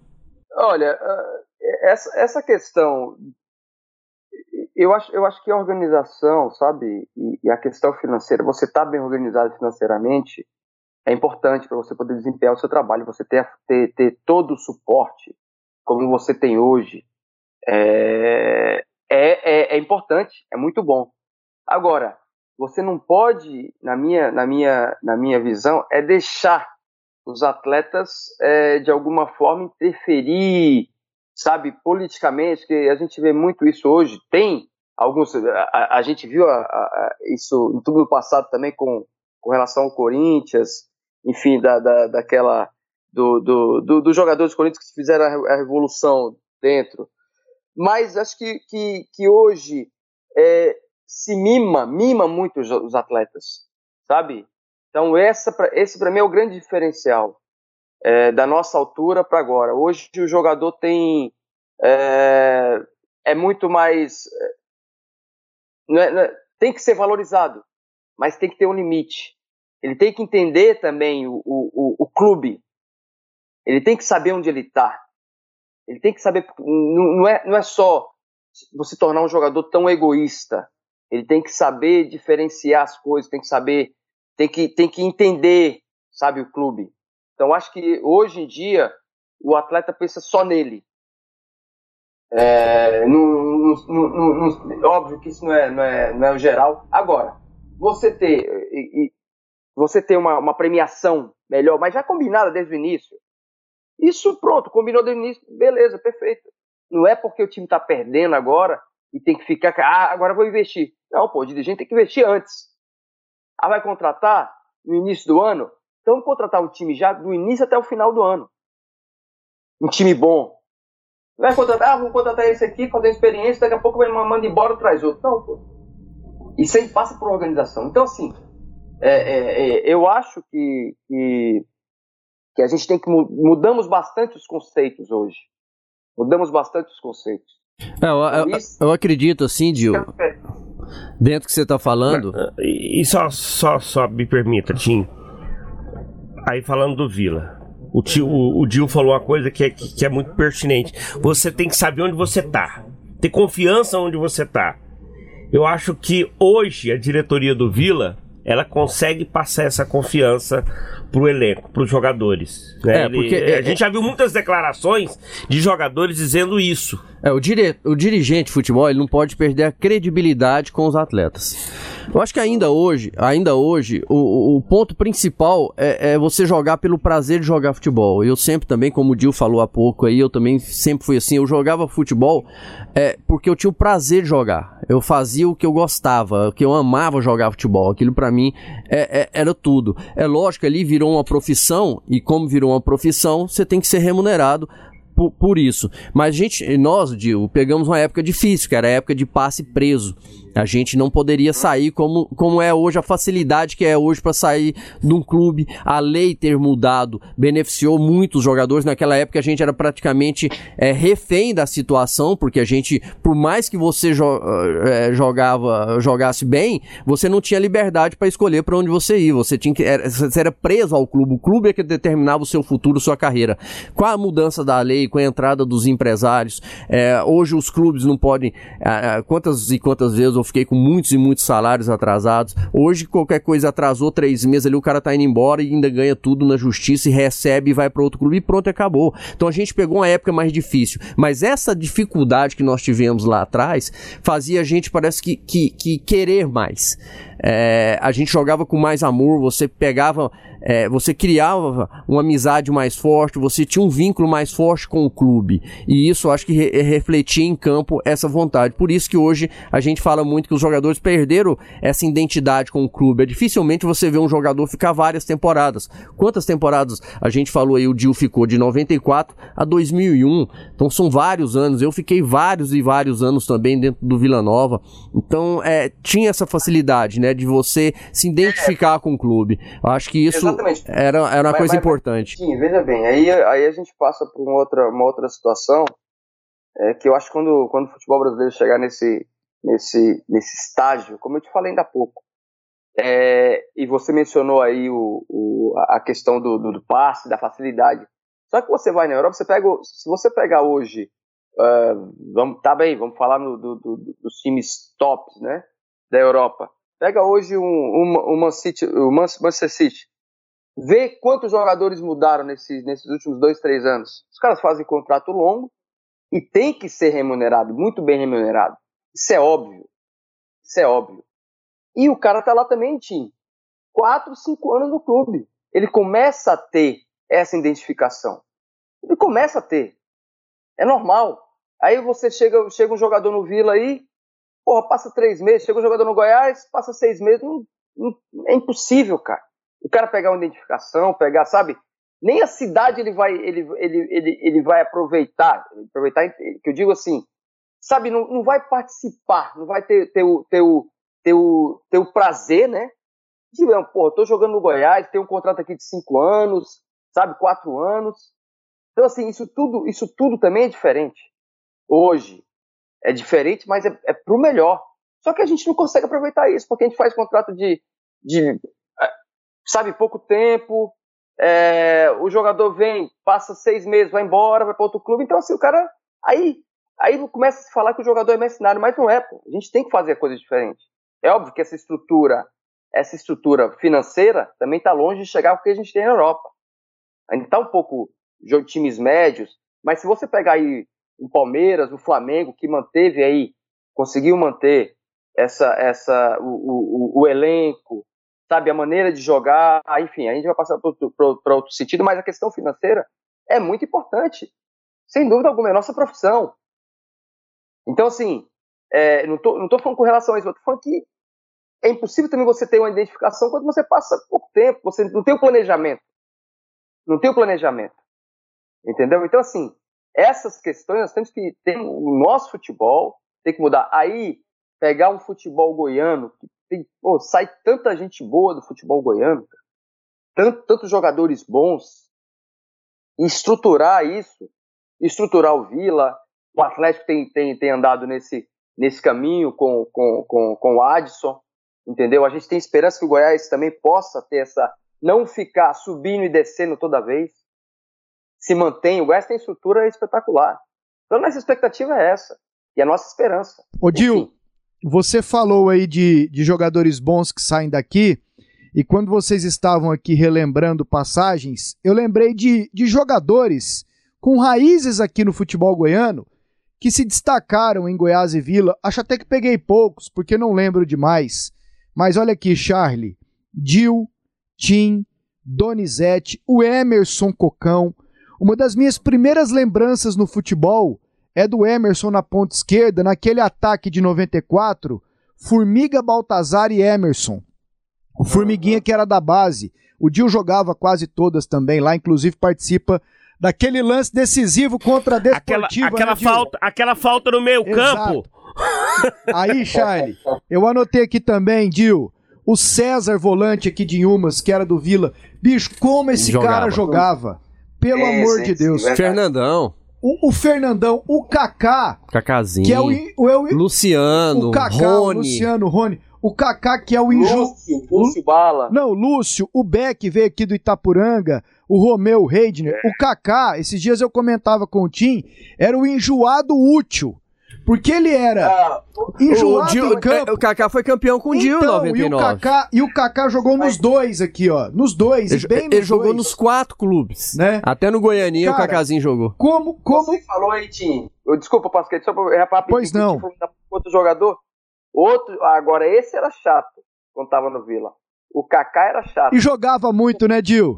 Olha, ah, essa, essa questão, eu acho, eu acho que a organização, sabe, e, e a questão financeira, você está bem organizado financeiramente, é importante para você poder desempenhar o seu trabalho, você ter, ter, ter todo o suporte como você tem hoje, é, é, é, é importante, é muito bom. Agora, você não pode, na minha, na minha, na minha visão, é deixar os atletas é, de alguma forma interferir, sabe, politicamente, que a gente vê muito isso hoje. Tem alguns, a, a gente viu a, a, isso no tudo passado também com, com relação ao Corinthians, enfim, da, da, daquela do, do, do, dos jogadores do Corinthians que fizeram a, revolução dentro. Mas acho que, que, que hoje é, se mima, mima muito os, os atletas, sabe? Então essa, esse para mim é o grande diferencial é, da nossa altura para agora. Hoje o jogador tem é, é muito mais é, não é, não é, tem que ser valorizado, mas tem que ter um limite. Ele tem que entender também o, o, o clube, ele tem que saber onde ele está. Ele tem que saber. Não é, não é só você tornar um jogador tão egoísta. Ele tem que saber diferenciar as coisas, tem que saber, tem que, tem que entender, sabe, o clube. Então, acho que hoje em dia o atleta pensa só nele. É, no, no, no, óbvio que isso não é, não é, não é o geral. Agora, você ter, e, e, você ter uma, uma premiação melhor, mas já combinada desde o início, isso pronto, combinou desde o início, beleza, perfeito. Não é porque o time está perdendo agora e tem que ficar, ah, agora vou investir. Não, pô, o dirigente tem que investir antes. Ah, vai contratar no início do ano? Então contratar um time já do início até o final do ano. Um time bom. Vai contratar, ah, vamos contratar esse aqui, fazer experiência, daqui a pouco vai manda embora e traz outro. Não, pô. Isso aí passa por organização. Então, assim, é, é, é, eu acho que, que que a gente tem que mudamos bastante os conceitos hoje. Mudamos bastante os conceitos. É, eu, eu, eu, acredito assim, Dil, dentro que você está falando. E só, só, só me permita, Tim. Aí falando do Vila. O, tio, o, o Dil falou uma coisa que é, que é muito pertinente. Você tem que saber onde você está. Ter confiança onde você está. Eu acho que hoje a diretoria do Vila ela consegue passar essa confiança pro elenco, pros jogadores. Né? É, porque Ele, a é, gente já viu muitas declarações de jogadores dizendo isso. É, o, dire, o dirigente de futebol ele não pode perder a credibilidade com os atletas. Eu acho que ainda hoje, ainda hoje, o, o ponto principal é, é, você jogar pelo prazer de jogar futebol. Eu sempre também, como o Dil falou há pouco aí, eu também sempre fui assim, eu jogava futebol é, porque eu tinha o prazer de jogar. Eu fazia o que eu gostava, o que eu amava jogar futebol. Aquilo para mim é, é, era tudo. É lógico, ali virou uma profissão, e como virou uma profissão, você tem que ser remunerado por, por isso. Mas gente, nós, Dio, pegamos uma época difícil, que era a época de passe preso. A gente não poderia sair como, como é hoje, a facilidade que é hoje para sair de um clube. A lei ter mudado beneficiou muitos jogadores. Naquela época a gente era praticamente é, refém da situação, porque a gente, por mais que você jo é, jogava, jogasse bem, você não tinha liberdade para escolher para onde você ia. Você, tinha que, era, você era preso ao clube. O clube é que determinava o seu futuro, sua carreira. Com a mudança da lei, com a entrada dos empresários, é, hoje os clubes não podem. quantas e quantas vezes eu fiquei com muitos e muitos salários atrasados. Hoje, qualquer coisa atrasou três meses ali, o cara tá indo embora e ainda ganha tudo na justiça e recebe e vai para outro clube e pronto, acabou. Então a gente pegou uma época mais difícil. Mas essa dificuldade que nós tivemos lá atrás fazia a gente, parece que, que, que querer mais. É, a gente jogava com mais amor, você pegava, é, você criava uma amizade mais forte, você tinha um vínculo mais forte com o clube. E isso acho que re refletia em campo essa vontade. Por isso que hoje a gente fala muito que os jogadores perderam essa identidade com o clube. É dificilmente você vê um jogador ficar várias temporadas. Quantas temporadas a gente falou aí, o Dil ficou de 94 a 2001. Então são vários anos. Eu fiquei vários e vários anos também dentro do Vila Nova. Então é, tinha essa facilidade, né? De você se identificar é. com o clube. Eu acho que isso era, era uma mas, coisa mas, importante. Sim, veja bem, aí, aí a gente passa por uma outra, uma outra situação é, que eu acho que quando, quando o futebol brasileiro chegar nesse, nesse, nesse estágio, como eu te falei ainda há pouco, é, e você mencionou aí o, o a questão do, do, do, passe, da facilidade. Só que você vai na Europa, você pega, se você pegar hoje, uh, vamos, tá bem, vamos falar no, do, do, dos times tops, né, da Europa. Pega hoje um, um, um Man City, o Manchester City. Vê quantos jogadores mudaram nesses, nesses últimos dois, três anos. Os caras fazem contrato longo e tem que ser remunerado, muito bem remunerado. Isso é óbvio. Isso é óbvio. E o cara tá lá também, Tim. Quatro, cinco anos no clube. Ele começa a ter essa identificação. Ele começa a ter. É normal. Aí você chega, chega um jogador no Vila aí, Porra, passa três meses, chega um jogador no Goiás, passa seis meses, não, não, é impossível, cara. O cara pegar uma identificação, pegar, sabe? Nem a cidade ele vai, ele, ele, ele, ele vai aproveitar, aproveitar, que eu digo assim, sabe, não, não vai participar, não vai ter, ter, o, ter, o, ter, o, ter o prazer, né? De, pô, tô jogando no Goiás, tem um contrato aqui de cinco anos, sabe, quatro anos. Então, assim, isso tudo, isso tudo também é diferente. Hoje, é diferente, mas é, é pro melhor. Só que a gente não consegue aproveitar isso, porque a gente faz contrato de, de sabe, pouco tempo, é, o jogador vem, passa seis meses, vai embora, vai para outro clube, então assim, o cara, aí, aí começa a se falar que o jogador é mercenário, mas não é, pô. a gente tem que fazer coisas diferentes. É óbvio que essa estrutura, essa estrutura financeira também está longe de chegar ao que a gente tem na Europa. A gente está um pouco de times médios, mas se você pegar aí o Palmeiras, o Flamengo, que manteve aí, conseguiu manter essa, essa, o, o, o elenco, sabe, a maneira de jogar, enfim, a gente vai passar para outro sentido, mas a questão financeira é muito importante. Sem dúvida alguma, é nossa profissão. Então, assim, é, não, tô, não tô falando com relação a isso, eu tô falando que é impossível também você ter uma identificação quando você passa pouco tempo, você não tem o planejamento. Não tem o planejamento. Entendeu? Então, assim, essas questões nós temos que ter o nosso futebol, tem que mudar. Aí, pegar um futebol goiano, que tem, pô, sai tanta gente boa do futebol goiano, tanto, tantos jogadores bons, e estruturar isso, estruturar o Vila, o Atlético tem, tem, tem andado nesse, nesse caminho com, com, com, com o Adson, entendeu? A gente tem esperança que o Goiás também possa ter essa, não ficar subindo e descendo toda vez, se mantém. O Goiás tem estrutura espetacular. Então, nossa expectativa é essa. E a nossa esperança. Ô, Dil, você falou aí de, de jogadores bons que saem daqui. E quando vocês estavam aqui relembrando passagens, eu lembrei de, de jogadores com raízes aqui no futebol goiano que se destacaram em Goiás e Vila. Acho até que peguei poucos, porque não lembro demais. Mas olha aqui, Charlie, Dil, Tim, Donizete, o Emerson Cocão, uma das minhas primeiras lembranças no futebol é do Emerson na ponta esquerda, naquele ataque de 94, Formiga, Baltazar e Emerson. O Formiguinha que era da base. O Dil jogava quase todas também lá, inclusive participa daquele lance decisivo contra a Desportiva. Aquela, aquela né, falta, aquela falta no meio campo. <laughs> Aí, Charlie, eu anotei aqui também, Dil, o César Volante aqui de Inhumas, que era do Vila. Bicho, como esse jogava. cara jogava. Pelo é, amor sim, de Deus. Sim, Fernandão. O, o, Fernandão, o Kaká. Cacazinho. Que é o, o, o Luciano. O Kaká, Rony. o Luciano, Rony. O Kaká, que é o inju... Lúcio, Lúcio Bala. Não, Lúcio, o Beck veio aqui do Itapuranga, o Romeu Reidner. É. O Kaká, esses dias eu comentava com o Tim, era o enjoado útil. Porque ele era Ah, enjoado o, Dil- em campo. é, o Kaká foi campeão com o Dil em Então, e o 99. Kaká, e o Kaká jogou nos dois aqui, ó. Nos dois, Ele, bem ele nos jogou dois. nos quatro clubes. Né? Até no Goianinha o Cara, Cacazinho jogou. Como, como... Você falou aí, Tim. Eu, desculpa, Pasquete, só pra rapidinho. Pois não. o Outro jogador. Outro, agora, esse era chato quando tava no Vila. O Kaká era chato. E jogava muito, né, Dil?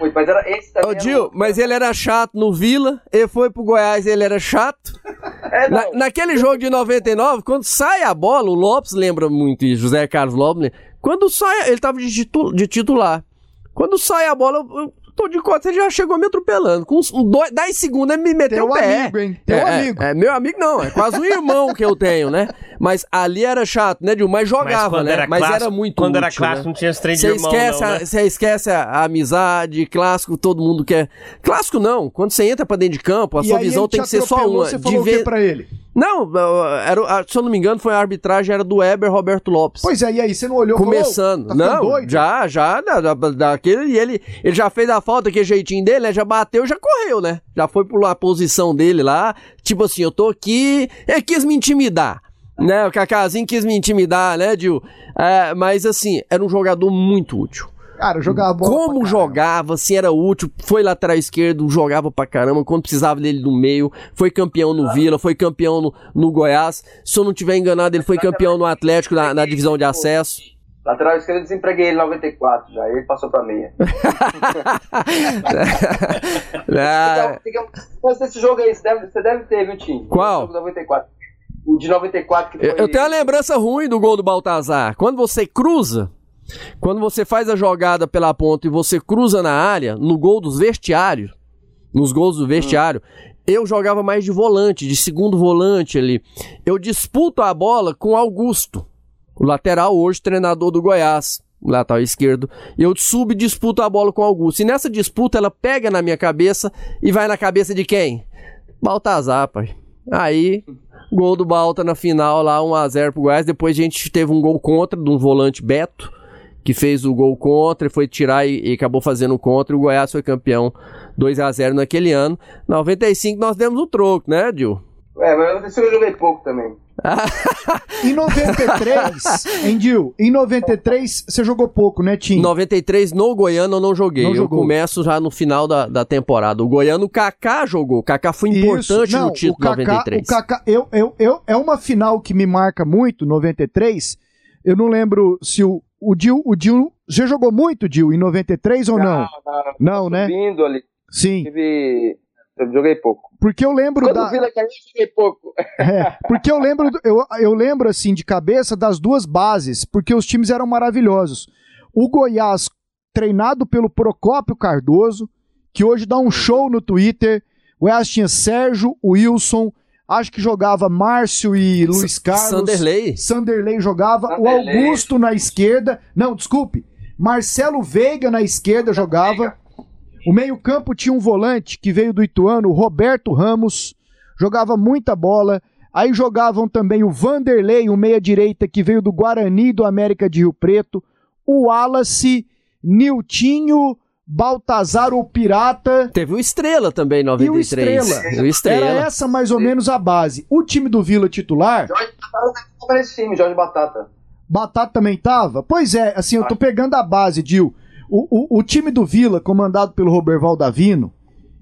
Muito, mas era esse também. Ô, era Dil, um- mas ele era chato no Vila, ele foi pro Goiás, ele era chato. <laughs> É, Na- naquele jogo de 99, quando sai a bola, o Lopes lembra muito isso, José Carlos Lopes, né? quando sai, ele tava de, titu- de titular. Quando sai a bola, eu, tô de conta, ele já chegou me atropelando. Com uns, um, dois, 10 segundos ele me meteu Teu o pé. amigo, hein? Teu é, é, amigo. É, meu amigo não, é quase um irmão que eu tenho, né? <laughs> Mas ali era chato, né, Dil? Mas jogava, quando né? era Mas clássico- era muito Quando era útil, clássico, né? não tinha esse trem de Você irmão, esquece, não, a, né? você esquece a, a amizade, clássico, todo mundo quer. Clássico não, quando você entra pra dentro de campo, a E sua visão tem te que ser só uma. Você de falou o ver- que pra ele? Não, era, o- se eu não me engano, foi a arbitragem, era do Weber Roberto Lopes. Pois é, e aí, você não olhou falou, Começando. "Ô, tá não, doido?" já, já, da, da- daquele, e ele, ele já fez a falta, aquele jeitinho dele, né? Já bateu, já correu, né? Já foi por a posição dele lá. Tipo assim, eu tô aqui, ele quis me intimidar. Né, o Cacazinho quis me intimidar, né, Dil? É, mas assim, era um jogador muito útil. Cara, jogava bola Como jogava, assim, era útil, foi lateral esquerdo, jogava pra caramba, quando precisava dele no meio, foi campeão no Vila, foi campeão no, no Goiás, se eu não tiver enganado, ele foi campeão no Atlético na, na divisão de acesso. Lateral esquerdo eu desempreguei ele em 94 já. Ele passou pra meia. Ah, <laughs> Então, Mas esse jogo aí, você deve, você deve ter, viu, Tim? Qual? O jogo de 94. O de 94 que foi... eu, tenho uma lembrança ruim do gol do Baltazar. Quando você cruza, quando você faz a jogada pela ponta e você cruza na área, no gol dos vestiários, nos gols do vestiário, eu jogava mais de volante, de segundo volante ali. Eu disputo a bola com Augusto, o lateral hoje treinador do Goiás, o lateral esquerdo. Eu subo e disputo a bola com Augusto. E nessa disputa ela pega na minha cabeça e vai na cabeça de quem? Baltazar, pai. Aí, gol do Balta na final lá, 1x0 pro Goiás. Depois a gente teve um gol contra de um volante Beto, que fez o gol contra e foi tirar e, e acabou fazendo contra. E o Goiás foi campeão 2x0 naquele ano. 95 nós demos o troco, né, Dil? É, mas eu joguei pouco também. Em 93, hein, Dil? Em 93, você jogou pouco, né, Tim? 93 no Goiano eu não joguei. Não eu jogou. começo já no final da, da temporada. O Goiano, o Kaká jogou. O Kaká foi importante. Não, no título o Kaká, 93. O Kaká, eu, eu, eu, é uma final que me marca muito, 93. Eu não lembro se o, o Dil, o Dil, você jogou muito, Dil, em 93 ou não? Não, Não, né? Subindo ali. Sim, Tive... Eu joguei pouco. Porque eu lembro Quando da... o Vila caiu, eu pouco. <laughs> É, porque eu lembro, eu, eu lembro assim de cabeça das duas bases, porque os times eram maravilhosos. O Goiás, treinado pelo Procópio Cardoso, que hoje dá um show no Twitter. O Goiás tinha Sérgio, Wilson, acho que jogava Márcio e Luiz Carlos. Sanderlei. Sanderlei jogava, o Sanderlei. Augusto na esquerda. Não, desculpe. Marcelo Veiga na esquerda jogava. O meio-campo tinha um volante que veio do Ituano, o Roberto Ramos, jogava muita bola. Aí jogavam também o Vanderlei, o meia-direita que veio do Guarani e do América de Rio Preto, o Wallace, Niltinho, Baltazar, o Pirata. Teve o Estrela também em E o 93. Estrela. O Estrela. Era essa mais ou menos a base. O time do Vila titular, Jorge Batata tava nesse time, Jorge Batata. Batata também tava? Pois é, assim, eu tô pegando a base, Dil. O, o, o time do Vila, comandado pelo Roberval Davino,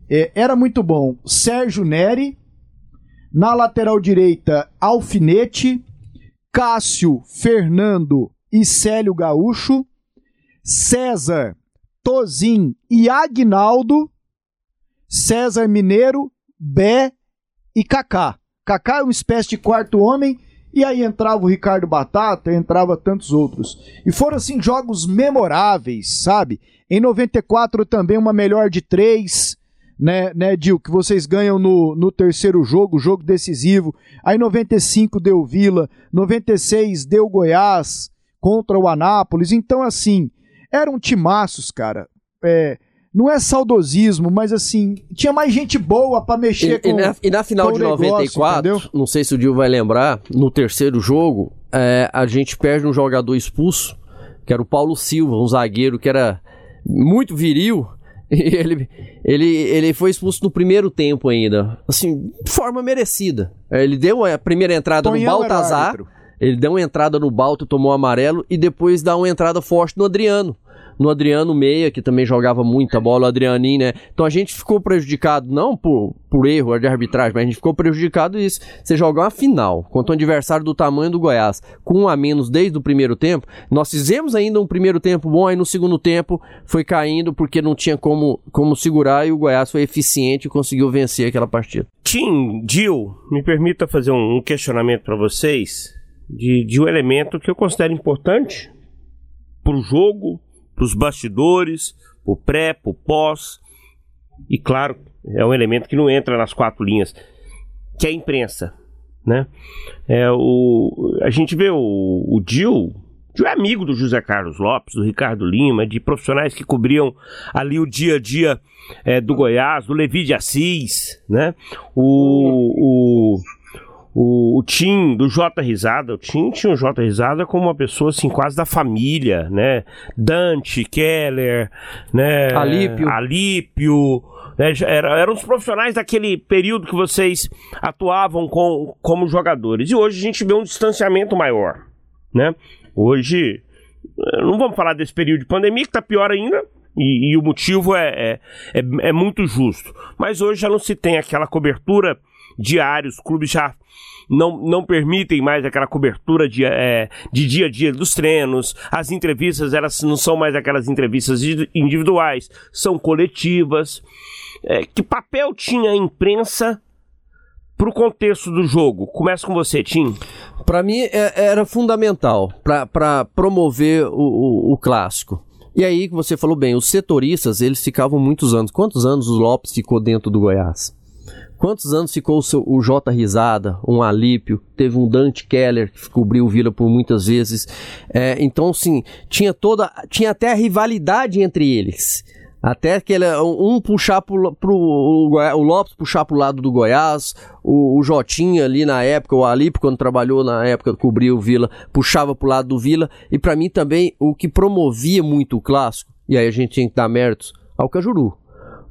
é, era muito bom. Sérgio Neri, na lateral direita, Alfinete, Cássio, Fernando e Célio Gaúcho, César, Tozin e Agnaldo, César Mineiro, Bé e Kaká. Kaká é uma espécie de quarto homem e aí entrava o Ricardo Batata, entrava tantos outros. E foram assim jogos memoráveis, sabe? Em 94 também uma melhor de três, né, né, Dil, que vocês ganham no, no terceiro jogo, jogo decisivo. Aí 95 deu Vila, 96 deu Goiás contra o Anápolis. Então assim, eram timaços, cara. É, não é saudosismo, mas assim, tinha mais gente boa pra mexer E, com e na, e na final de negócio, 94, entendeu? não sei se o Dio vai lembrar, no terceiro jogo, é, a gente perde um jogador expulso, que era o Paulo Silva, um zagueiro que era muito viril. <laughs> E ele, ele, ele foi expulso no primeiro tempo ainda. Assim, de forma merecida. Ele deu a primeira entrada Tonhão no Baltazar. Ele deu uma entrada no Balto, tomou amarelo e depois dá uma entrada forte no Adriano no Adriano Meia, que também jogava muita bola, o Adrianinho, né? Então a gente ficou prejudicado, não por, por erro de arbitragem, mas a gente ficou prejudicado isso. Você jogar uma final contra um adversário do tamanho do Goiás, com um a menos desde o primeiro tempo, nós fizemos ainda um primeiro tempo bom, aí no segundo tempo foi caindo porque não tinha como, como segurar e o Goiás foi eficiente e conseguiu vencer aquela partida. Tim, Gil, me permita fazer um questionamento para vocês de, de um elemento que eu considero importante para o jogo, para os bastidores, para o pré, para o pós. E claro, é um elemento que não entra nas quatro linhas, que é a imprensa. Né? É, o, a gente vê o, o Gil, Gil é amigo do José Carlos Lopes, do Ricardo Lima, de profissionais que cobriam ali o dia a dia é, do Goiás, do Levi de Assis, né? O, o, o, o Tim do J Risada, o Tim tinha o J Risada como uma pessoa assim quase da família, né? Dante, Keller, né? Alípio. Alípio. Né? Era, eram os profissionais daquele período que vocês atuavam com, como jogadores. E hoje a gente vê um distanciamento maior, né? Hoje, eh, não vamos falar desse período de pandemia, que está pior ainda, e, e, o motivo é, é, é, é muito justo. Mas hoje já não se tem aquela cobertura diária, os clubes já não, não permitem mais aquela cobertura de, é, de dia a dia dos treinos, as entrevistas elas não são mais aquelas entrevistas individuais, são coletivas. É, que papel tinha a imprensa para o contexto do jogo? Começa com você, Tim. Para mim é, era fundamental para promover o, o, o clássico. E aí, que você falou bem, os setoristas, eles ficavam muitos anos. Quantos anos o Lopes ficou dentro do Goiás? Quantos anos ficou o, seu, o J. Risada, um Alípio, teve um Dante Keller que cobriu o Vila por muitas vezes. É, então, sim, tinha toda. Tinha até a rivalidade entre eles. Até que ele, um puxar pro, pro o, o Lopes puxar pro lado do Goiás, o, o Jotinha ali na época, o Alípio, quando trabalhou na época, cobriu o Vila, puxava pro lado do Vila. E para mim também, o que promovia muito o clássico, e aí a gente tinha que dar méritos, ao Cajuru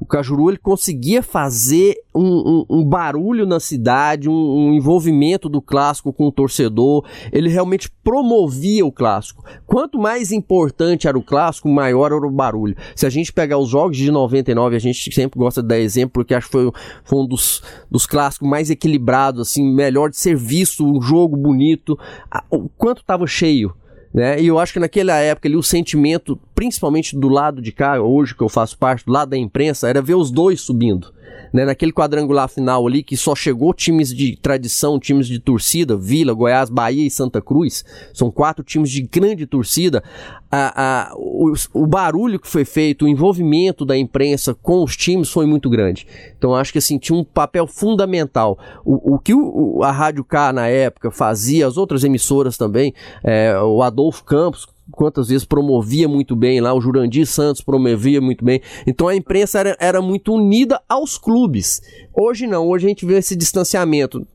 o Cajuru ele conseguia fazer um, um, um barulho na cidade, um, um, envolvimento do clássico com o torcedor. Ele realmente promovia o clássico. Quanto mais importante era o clássico, maior era o barulho. Se a gente pegar os jogos de 99, a gente sempre gosta de dar exemplo, porque acho que foi, foi um dos, dos clássicos mais equilibrados, assim, melhor de ser visto, um jogo bonito. O quanto estava cheio né? E eu acho que naquela época ali o sentimento, principalmente do lado de cá, hoje que eu faço parte, do lado da imprensa, era ver os dois subindo né, naquele quadrangular final ali que só chegou times de tradição, times de torcida, Vila, Goiás, Bahia e Santa Cruz, são quatro times de grande torcida, a, a, o, o, barulho que foi feito, o envolvimento da imprensa com os times foi muito grande. Então acho que assim, tinha um papel fundamental. O, o que o, a Rádio K na época fazia, as outras emissoras também, é, o Adolfo Campos, quantas vezes promovia muito bem lá, o Jurandir Santos promovia muito bem. Então a imprensa era, era muito unida aos clubes. Hoje não, hoje a gente vê esse distanciamento.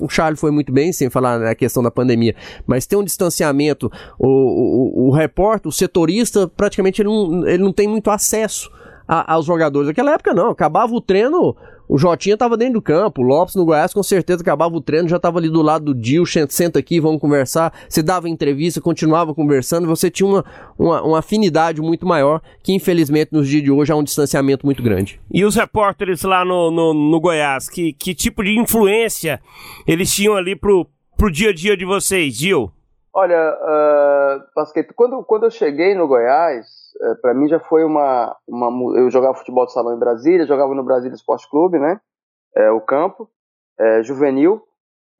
O Charlie foi muito bem, sem falar na questão da pandemia, mas tem um distanciamento. O, o, o repórter, o setorista, praticamente ele não, ele não tem muito acesso a, aos jogadores. Naquela época não, acabava o treino, o Jotinha tava dentro do campo, o Lopes no Goiás com certeza acabava o treino, já tava ali do lado do Dil, senta aqui, vamos conversar. Você dava entrevista, continuava conversando, você tinha uma, uma, uma, afinidade muito maior, que infelizmente nos dias de hoje há um distanciamento muito grande. E os repórteres lá no, no, no Goiás, que, que tipo de influência eles tinham ali pro, pro dia a dia de vocês, Dil? Olha, uh, Basquete, quando, quando eu cheguei no Goiás, é, para mim já foi uma, uma. Eu jogava futebol de salão em Brasília, jogava no Brasília Esporte Clube, né? É, o campo, é, juvenil.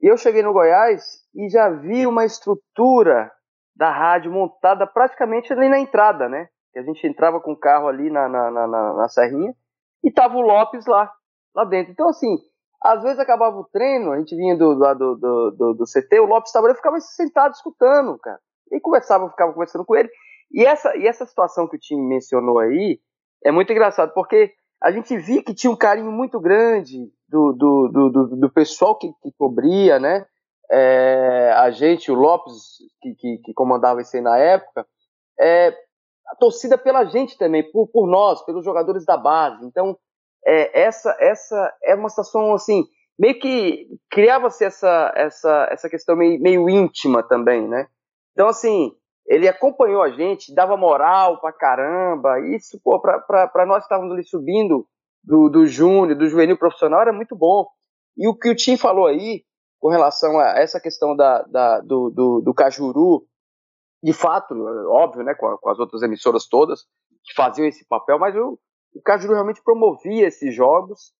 E eu cheguei no Goiás e já vi uma estrutura da rádio montada praticamente ali na entrada, né? A gente entrava com o carro ali na, na, na, na Serrinha e tava o Lopes lá, lá dentro. Então, assim, às vezes acabava o treino, a gente vinha do, do, do, do, do CT, o Lopes eu ficava sentado escutando, cara. E conversava, ficava conversando com ele. E essa, e essa situação que o time mencionou aí é muito engraçado, porque a gente via que tinha um carinho muito grande do, do, do, do, do pessoal que, que cobria, né? É, a gente, o Lopes, que, que, que, comandava isso aí na época, é, a torcida pela gente também, por, por nós, pelos jogadores da base. Então, é, essa, essa é uma situação assim, meio que criava-se essa, essa, essa questão meio, meio íntima também, né? Então, assim, ele acompanhou a gente, dava moral pra caramba. Isso, pô, pra, nós que estávamos ali subindo do, do júnior, do juvenil profissional, era muito bom. E o que o Tim falou aí, com relação a essa questão da, da do, do, do, Cajuru, de fato, óbvio, né, com, com, as outras emissoras todas, que faziam esse papel, mas o, o Cajuru realmente promovia esses jogos.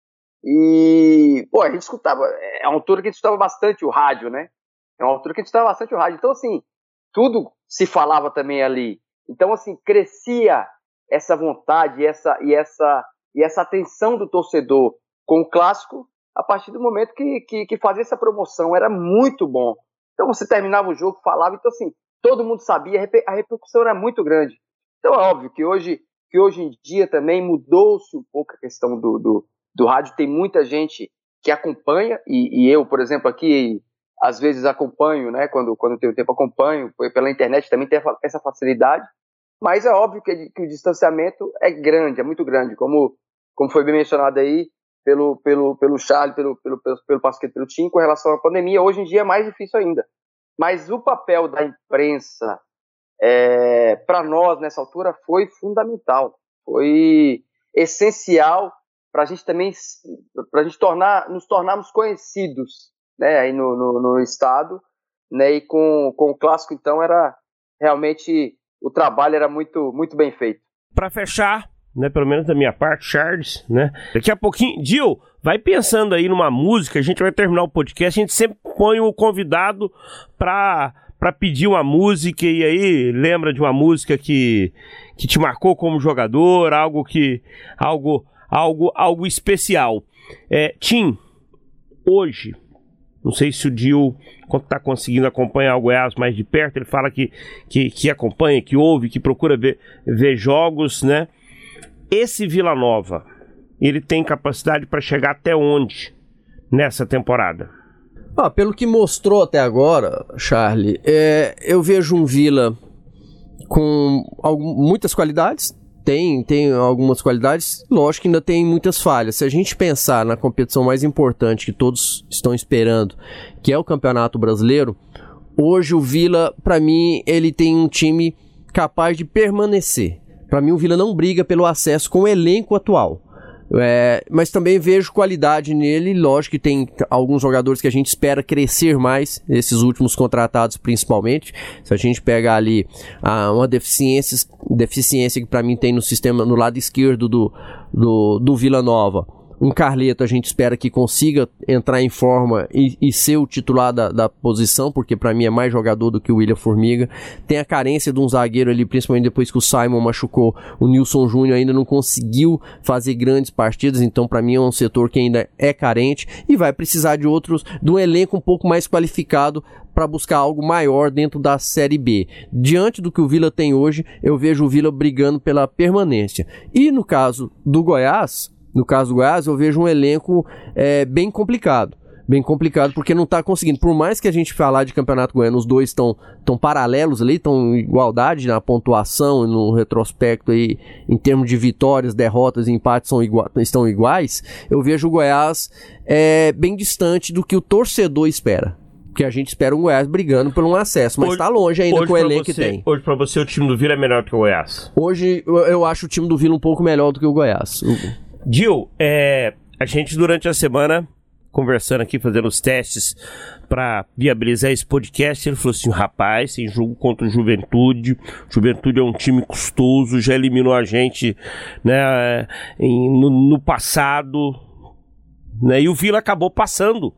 E, pô, a gente escutava, é uma altura que a gente escutava bastante o rádio, né? É uma altura que a gente escutava bastante o rádio. Então, assim, tudo se falava também ali. Então, assim, crescia essa vontade essa, e, essa, e essa atenção do torcedor com o clássico a partir do momento que, que, que fazia essa promoção. Era muito bom. Então, você terminava o jogo, falava, então, assim, todo mundo sabia, a repercussão era muito grande. Então, é óbvio que hoje, que hoje em dia também mudou-se um pouco a questão do, do, do rádio. Tem muita gente que acompanha, e, e eu, por exemplo, aqui às vezes acompanho, né? Quando, quando tenho tempo, acompanho. Pela internet também tem essa facilidade. Mas é óbvio que, que o distanciamento é grande, é muito grande. Como, como foi bem mencionado aí pelo, pelo, pelo Charles, pelo, pelo, pelo, pelo Pasquete, pelo Tim, com relação à pandemia, hoje em dia é mais difícil ainda. Mas o papel da imprensa é, para nós nessa altura foi fundamental, foi essencial para a gente também para a gente tornar nos tornarmos conhecidos né, aí no, no, no, estado, né, e com, com o clássico então era realmente o trabalho era muito muito bem feito. Para fechar, né, pelo menos da minha parte, Charles, né? Daqui a pouquinho, Dil, vai pensando aí numa música, a gente vai terminar o podcast, a gente sempre põe o convidado para para pedir uma música e aí lembra de uma música que que te marcou como jogador, algo que algo algo algo especial. É, Tim, hoje não sei se o Dil está conseguindo acompanhar o Goiás mais de perto. Ele fala que, que, que acompanha, que ouve, que procura ver, ver jogos, né? Esse Vila Nova, ele tem capacidade para chegar até onde nessa temporada? Ah, pelo que mostrou até agora, Charlie, é, eu vejo um Vila com algum, muitas qualidades, tem, tem algumas qualidades, lógico que ainda tem muitas falhas. Se a gente pensar na competição mais importante que todos estão esperando, que é o Campeonato Brasileiro, hoje o Vila, para mim, ele tem um time capaz de permanecer. Para mim, o Vila não briga pelo acesso com o elenco atual. É, mas também vejo qualidade nele. Lógico que tem alguns jogadores que a gente espera crescer mais, esses últimos contratados principalmente. Se a gente pegar ali ah, uma deficiência, deficiência que para mim tem no sistema no lado esquerdo do, do, do Vila Nova um Carleto a gente espera que consiga entrar em forma e, e ser o titular da, da posição, porque para mim é mais jogador do que o William Formiga. Tem a carência de um zagueiro ali, principalmente depois que o Simon machucou. O Nilson Júnior ainda não conseguiu fazer grandes partidas, então para mim é um setor que ainda é carente e vai precisar de outros, de um elenco um pouco mais qualificado para buscar algo maior dentro da Série B. Diante do que o Vila tem hoje, eu vejo o Vila brigando pela permanência. E no caso do Goiás, no caso do Goiás, eu vejo um elenco é, bem complicado. Bem complicado, porque não está conseguindo. Por mais que a gente falar de campeonato goiano, os dois estão tão paralelos ali, estão em igualdade na pontuação e no retrospecto aí, em termos de vitórias, derrotas e empates são igua estão iguais. Eu vejo o Goiás é, bem distante do que o torcedor espera que a gente espera um Goiás brigando por um acesso, mas está longe ainda com o elenco você, que tem. Hoje, para você, o time do Vila é melhor que o Goiás? Hoje, eu, eu acho o time do Vila um pouco melhor do que o Goiás. Gil, é, a gente durante a semana, conversando aqui, fazendo os testes para viabilizar esse podcast, ele falou assim: rapaz, tem jogo contra o Juventude. Juventude é um time custoso, já eliminou a gente né, em, no, no passado. Né, e o Vila acabou passando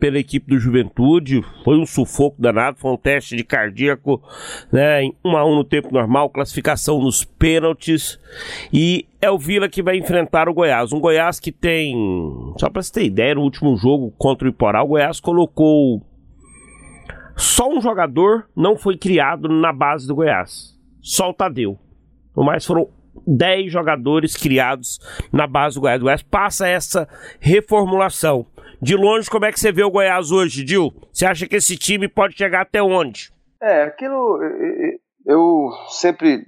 pela equipe do Juventude. Foi um sufoco danado, foi um teste de cardíaco, né? Em 1 a 1 no tempo normal, classificação nos pênaltis. E é o Vila que vai enfrentar o Goiás. Um Goiás que tem, só para você ter ideia, no último jogo contra o Iporá, o Goiás colocou só um jogador não foi criado na base do Goiás. Só o Tadeu. O mais foram 10 jogadores criados na base do Goiás. O Goiás passa essa reformulação. De longe, como é que você vê o Goiás hoje, Dil? Você acha que esse time pode chegar até onde? É, aquilo. Eu sempre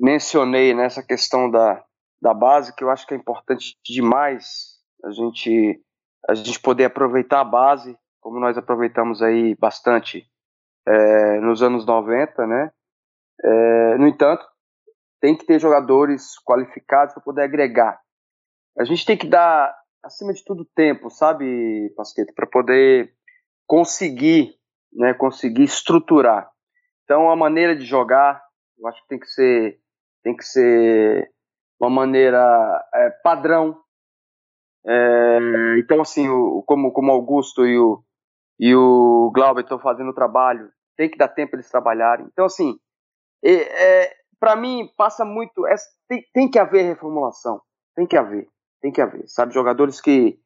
mencionei nessa questão da, da base, que eu acho que é importante demais a gente, a gente poder aproveitar a base, como nós aproveitamos aí bastante é, nos anos 90, né? É, no entanto, tem que ter jogadores qualificados para poder agregar. A gente tem que dar, acima de tudo, tempo, sabe, Pasqueta, para poder conseguir, né, conseguir estruturar. Então, a maneira de jogar, eu acho que tem que ser, tem que ser uma maneira é, padrão. É, então, assim, o, como, como Augusto e o, e o Glauber estão fazendo o trabalho, tem que dar tempo eles trabalharem. Então, assim, é, para mim, passa muito. É, tem, tem, que haver reformulação. Tem que haver. Tem que haver. Sabe, jogadores que,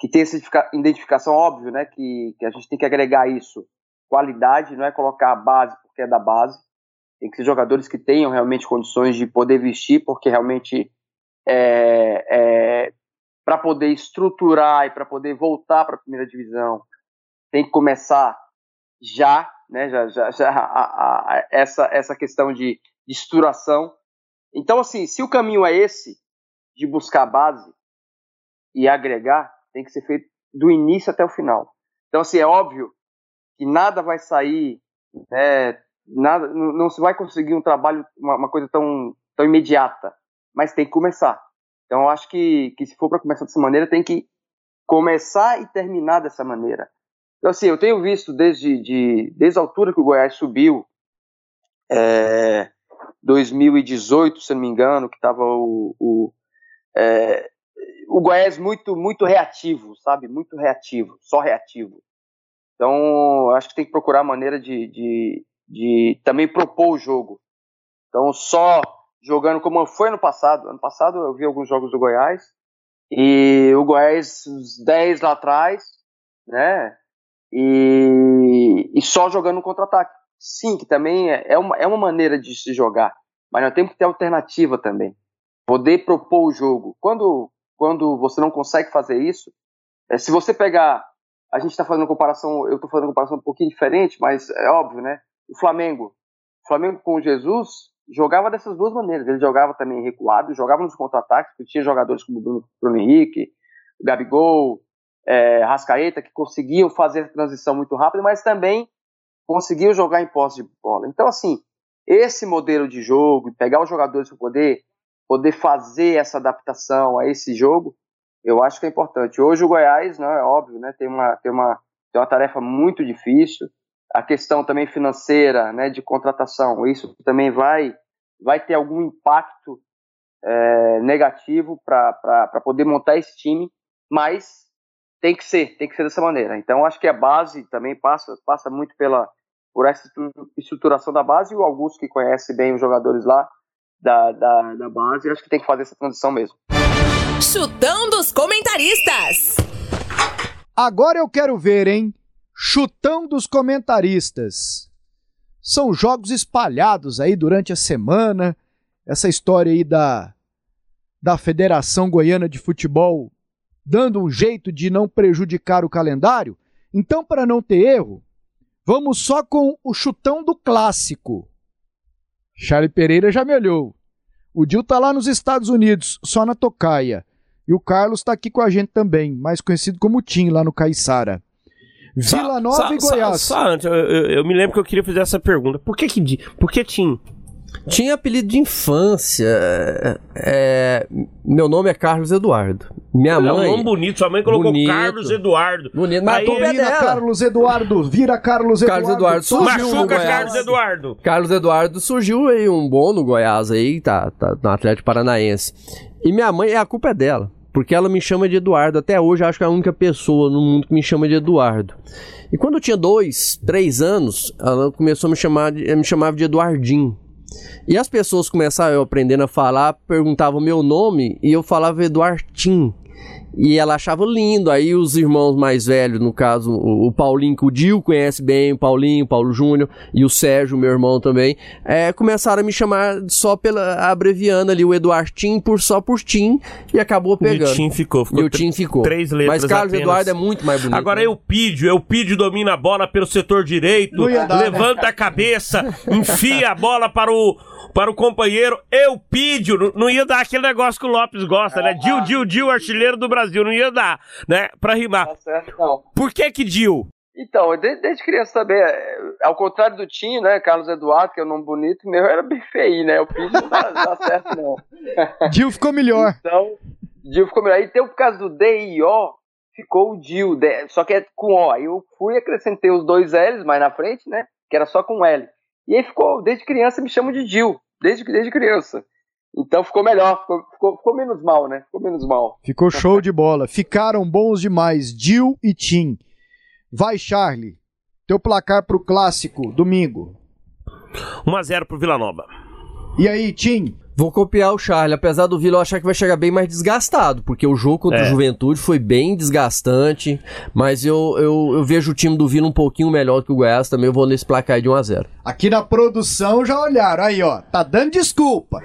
que têm essa identificação, óbvio, né? Que, que a gente tem que agregar isso. Qualidade, não é colocar a base porque é da base. Tem que ser jogadores que tenham realmente condições de poder vestir, porque realmente é, é para poder estruturar e para poder voltar para a primeira divisão, tem que começar já, né? Já, já, já a, a, a, essa, essa questão de de estruturação. Então, assim, se o caminho é esse, de buscar a base e agregar, tem que ser feito do início até o final. Então, assim, é óbvio que nada vai sair, né, nada, não se vai conseguir um trabalho, uma, uma, coisa tão, tão imediata, mas tem que começar. Então, eu acho que, que se for para começar dessa maneira, tem que começar e terminar dessa maneira. Então, assim, eu tenho visto desde, de, desde a altura que o Goiás subiu, é, 2018, se não me engano, que estava o, o, é, o Goiás muito, muito reativo, sabe? Muito reativo, só reativo. Então, acho que tem que procurar maneira de, de, de também propor o jogo. Então, só jogando como foi ano passado. Ano passado eu vi alguns jogos do Goiás e o Goiás, uns 10 lá atrás, né? E, e só jogando contra-ataque sim, que também é, é uma, é uma maneira de se jogar, mas nós temos que ter alternativa também. Poder propor o jogo. Quando, quando você não consegue fazer isso, é, se você pegar. A gente está fazendo comparação, eu estou fazendo uma comparação um pouquinho diferente, mas é óbvio, né? O Flamengo. O Flamengo com Jesus jogava dessas duas maneiras. Ele jogava também recuado, jogava nos contra-ataques, porque tinha jogadores como Bruno, Bruno Henrique, Gabigol, é, Rascaeta, que conseguiam fazer a transição muito rápida, mas também conseguiu jogar em posse de bola. Então, assim, esse modelo de jogo, pegar os jogadores para poder, poder fazer essa adaptação a esse jogo, eu acho que é importante. Hoje o Goiás, né, é óbvio, né, tem, uma, tem, uma, tem uma tarefa muito difícil. A questão também financeira, né, de contratação, isso também vai, vai ter algum impacto é, negativo para poder montar esse time, mas tem que ser, tem que ser dessa maneira. Então acho que a base também passa, passa muito pela por essa estruturação da base e o Augusto que conhece bem os jogadores lá da, da, da base, acho que tem que fazer essa transição mesmo. Chutão dos comentaristas. Agora eu quero ver, hein? Chutão dos comentaristas. São jogos espalhados aí durante a semana. Essa história aí da, da Federação Goiana de Futebol dando um jeito de não prejudicar o calendário? Então, para não ter erro, vamos só com o chutão do clássico. Charlie Pereira já me olhou. O Dil tá lá nos Estados Unidos, só na tocaia. E o Carlos tá aqui com a gente também, mais conhecido como Tim, lá no Caiçara. Vila Nova e Goiás. Só, só antes, eu, eu, eu, me lembro que eu queria fazer essa pergunta. Por que que, por que Tim? Tinha apelido de infância. É, meu nome é Carlos Eduardo. Minha mãe. É um nome bonito. Sua mãe colocou bonito, Carlos Eduardo. Bonito. Mas Aí, é Carlos Eduardo. Vira Carlos Eduardo. Carlos Eduardo surgiu Machuca Carlos Eduardo. Carlos Eduardo surgiu aí um bom no Goiás aí, tá, tá no Atlético Paranaense. E minha mãe, a culpa é dela. Porque ela me chama de Eduardo. Até hoje acho que é a única pessoa no mundo que me chama de Eduardo. E quando eu tinha dois, três anos, ela começou a me chamar de, me chamava de Eduardinho. E as pessoas começaram eu aprendendo a falar, perguntavam meu nome e eu falava Eduardinho. E ela achava lindo. Aí os irmãos mais velhos, no caso, o, o Paulinho, que o Dil conhece bem, o Paulinho, o Paulo Júnior e o Sérgio, meu irmão também, é, começaram a me chamar só pela abreviando ali o Eduardo Tim por só por Tim e acabou pegando. E o Tim ficou, ficou e o Tim ficou. Três letras Mas Carlos apenas. Eduardo é muito mais bonito. Agora né? Eupídio, Eupídio domina a bola pelo setor direito, dar, né? levanta a cabeça, enfia a bola para o para o companheiro Eupídio, não ia dar aquele negócio que o Lopes gosta, né? Dil, Dil, Dil, artilheiro do Brasil, não ia dar, né? Pra rimar. Tá certo, não. Por que que Dil? Então, desde, desde criança também, ao contrário do Tim, né, Carlos Eduardo, que é um nome bonito, meu era bem feio, né, o Pidge não dá, dá certo não. <laughs> Dil ficou melhor. Então, Dil ficou melhor. E tem por causa do D e O, ficou o Dil, só que é com O. Aí eu fui e acrescentei os dois L's mais na frente, né, que era só com L. E aí ficou, desde criança me chamam de Dil, desde, desde criança. Então ficou melhor, ficou, ficou, ficou menos mal, né, ficou menos mal. Ficou show de bola. Ficaram bons demais, Dil e Tim. Vai, Charlie. Teu placar pro clássico, domingo. 1x0 pro Vila Nova. E aí, Tim? Vou copiar o Charlie, apesar do Vila eu achar que vai chegar bem mais desgastado, porque o jogo contra É. o Juventude foi bem desgastante, mas eu, eu, eu vejo o time do Vila um pouquinho melhor que o Goiás, também eu vou nesse placar aí de 1x0. Aqui na produção já olharam. Aí, ó. Tá dando desculpa.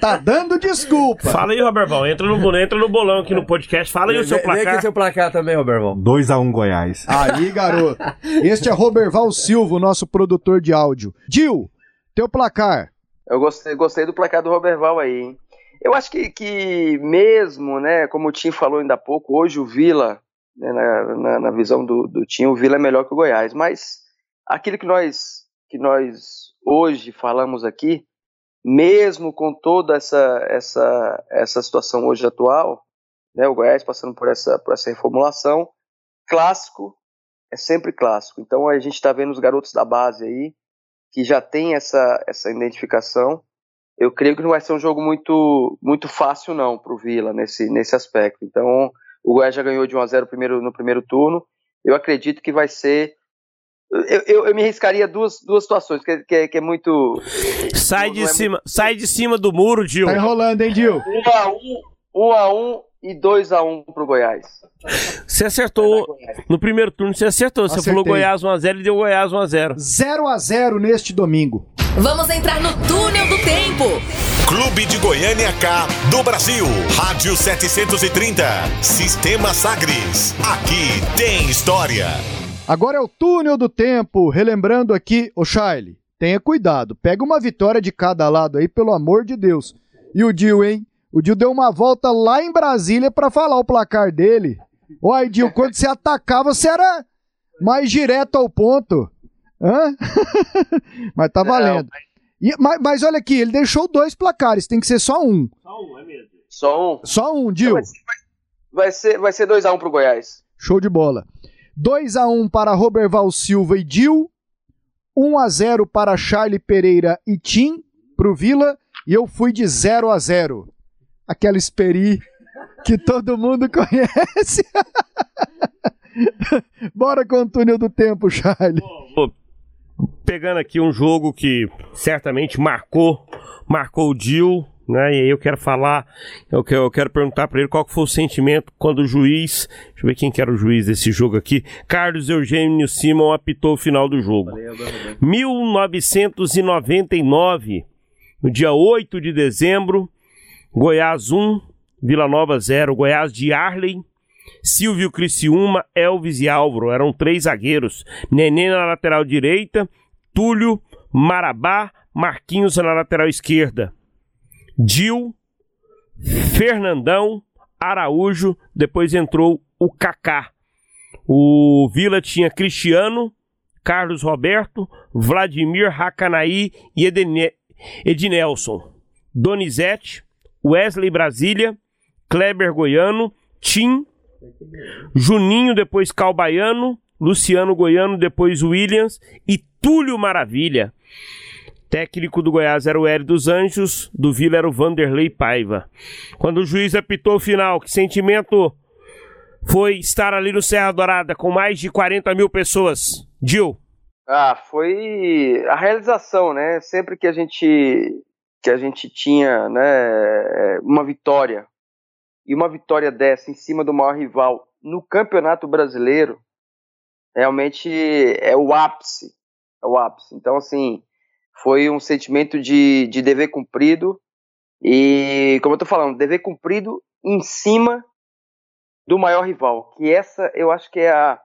Tá dando desculpa. Fala aí, Roberval, entra no, bolão- entra no bolão aqui no podcast, fala aí o seu Vem- Vem aqui placar. seu placar também, Roberval. 2x1 Goiás. Aí, garoto. Este é Roberval Silva, o nosso produtor de áudio. Dil, teu placar. Eu gostei, gostei do placar do Roberval aí, hein? Eu acho que, que mesmo, né, como o Tim falou ainda há pouco, hoje o Vila, né, na, na, na visão do, do Tim, o Vila é melhor que o Goiás, mas aquilo que nós, que nós hoje falamos aqui, mesmo com toda essa, essa, essa situação hoje atual, né, o Goiás passando por essa, por essa reformulação, clássico é sempre clássico. Então a gente está vendo os garotos da base aí, que já tem essa, essa identificação. Eu creio que não vai ser um jogo muito, muito fácil não para o Vila nesse, nesse aspecto. Então o Goiás já ganhou de 1 a 0 primeiro, no primeiro turno. Eu acredito que vai ser. Eu, eu, eu me arriscaria duas, duas situações, que, é- que, é- que é muito. Sai de é cima, sai de cima do muro, Dil. Tá enrolando, hein, Dil? 1 a 1 1 a 1 e 2 a 1 pro Goiás. Você acertou no primeiro turno, você acertou. Você Acertei. falou Goiás 1x0 e deu Goiás 1x0. 0 a 0 neste domingo. Vamos entrar no túnel do tempo. Clube de Goiânia K do Brasil. Rádio 730. Sistema Sagres. Aqui tem história. Agora é o túnel do tempo. Relembrando aqui, ô Charlie, tenha cuidado. Pega uma vitória de cada lado aí, pelo amor de Deus. E o Dil, hein? O Dil deu uma volta lá em Brasília pra falar o placar dele. Oi, Dil, quando você atacava, você era mais direto ao ponto. Hã? <laughs> mas tá valendo. E- mas, mas olha aqui, ele deixou dois placares, tem que ser só um. Só um. Só um, Dil. Vai ser, vai ser 2 a 1 pro Goiás. Show de bola. 2 a 1 para Roberval Silva e Dil. 1 a 0 para Charlie Pereira e Tim pro Vila e eu fui de 0 a 0. Aquela esperi que todo mundo conhece. <laughs> Bora com o túnel do tempo, Charlie. Pegando aqui um jogo que certamente marcou, marcou o Dil, né? E aí eu quero falar, eu quero, eu quero perguntar pra ele qual foi o sentimento quando o juiz, deixa eu ver quem que era o juiz desse jogo aqui, Carlos Eugênio Simon apitou o final do jogo. 1999, no dia 8 de dezembro, Goiás 1, Vila Nova 0, Goiás de Arley, Silvio Criciúma, Elvis e Álvaro, eram três zagueiros. Nenê na lateral direita, Túlio, Marabá, Marquinhos na lateral esquerda. Dil, Fernandão, Araújo, depois entrou o Kaká. O Vila tinha Cristiano, Carlos Roberto, Vladimir Hakanaí e Edene- Ednelson. Donizete, Wesley Brasília, Kleber Goiano, Tim, Juninho, depois Calbaiano, Luciano Goiano, depois Williams e Túlio Maravilha. Técnico do Goiás era o Hélio dos Anjos, do Vila era o Vanderlei Paiva. Quando o juiz apitou o final, que sentimento foi estar ali no Serra Dourada com mais de 40 mil pessoas? Dil, Ah, foi a realização, né? Sempre que a gente que a gente tinha, né, uma vitória E uma vitória dessa em cima do maior rival no Campeonato Brasileiro realmente é o ápice. É o ápice. Então, assim, foi um sentimento de, de dever cumprido. E, como eu tô falando, dever cumprido em cima do maior rival. Que essa eu acho que é a,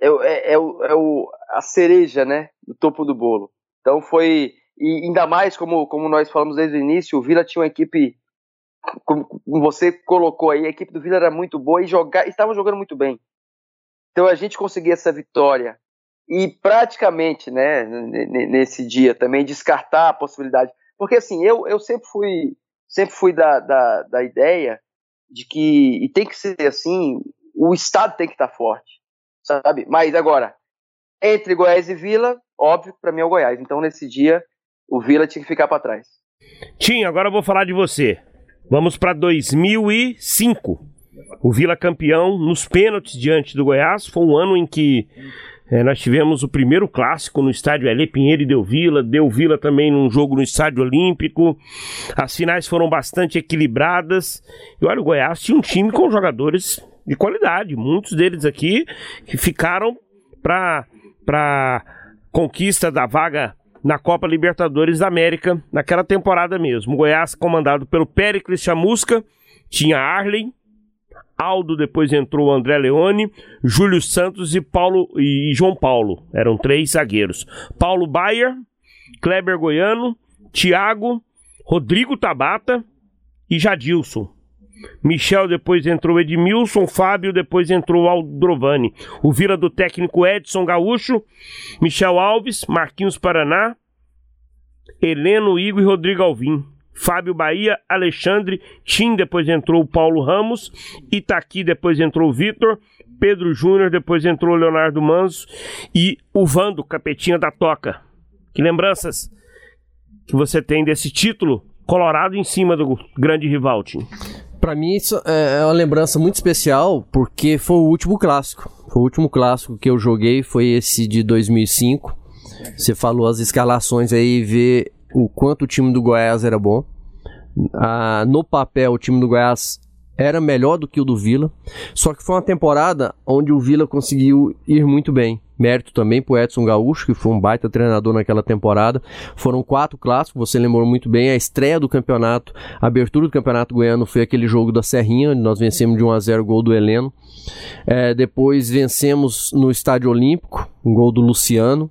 é, é, é, o, é o, a cereja, né? Do topo do bolo. Então foi. E ainda mais, como, como nós falamos desde o início, o Vila tinha uma equipe. Como você colocou aí, a equipe do Vila era muito boa e jogar, estavam jogando muito bem. Então a gente conseguir essa vitória e praticamente, né, nesse dia também descartar a possibilidade, porque assim eu, eu sempre fui sempre fui da, da, da ideia de que e tem que ser assim, o estado tem que estar forte, sabe? Mas agora entre Goiás e Vila, óbvio, para mim é o Goiás. Então nesse dia o Vila tinha que ficar para trás. Tim, agora eu vou falar de você. Vamos para 2005. O Vila campeão nos pênaltis diante do Goiás. Foi um ano em que é, nós tivemos o primeiro clássico no estádio L. Pinheiro e Deu Vila, Deu Vila também num jogo no estádio Olímpico. As finais foram bastante equilibradas. E olha, o Goiás tinha um time com jogadores de qualidade, muitos deles aqui que ficaram para para conquista da vaga na Copa Libertadores da América naquela temporada mesmo. O Goiás comandado pelo Péricles Chamusca, tinha Arley, Aldo, depois entrou André Leone, Júlio Santos e Paulo e João Paulo. Eram três zagueiros. Paulo Baier, Kleber Goiano, Thiago, Rodrigo Tabata e Jadilson. Michel depois entrou Edmilson, Fábio depois entrou Aldrovani. O Vila do técnico Edson Gaúcho, Michel Alves, Marquinhos Paraná, Heleno Igor e Rodrigo Alvim. Fábio Bahia, Alexandre, Tim, depois entrou o Paulo Ramos, Itaqui, depois entrou o Vitor, Pedro Júnior, depois entrou o Leonardo Manso e o Vando, capetinha da Toca. Que lembranças que você tem desse título colorado em cima do grande rival, Tim? Para mim isso é uma lembrança muito especial porque foi o último clássico. Foi o último clássico que eu joguei, foi esse de 2005. Você falou as escalações aí, ver o quanto o time do Goiás era bom. Ah, no papel, o time do Goiás era melhor do que o do Vila. Só que foi uma temporada onde o Vila conseguiu ir muito bem. Mérito também pro Edson Gaúcho, que foi um baita treinador naquela temporada. Foram quatro clássicos, você lembrou muito bem. A estreia do campeonato, a abertura do campeonato goiano foi aquele jogo da Serrinha, onde nós vencemos de 1 a 0 gol do Heleno. É, depois vencemos no Estádio Olímpico, um gol do Luciano.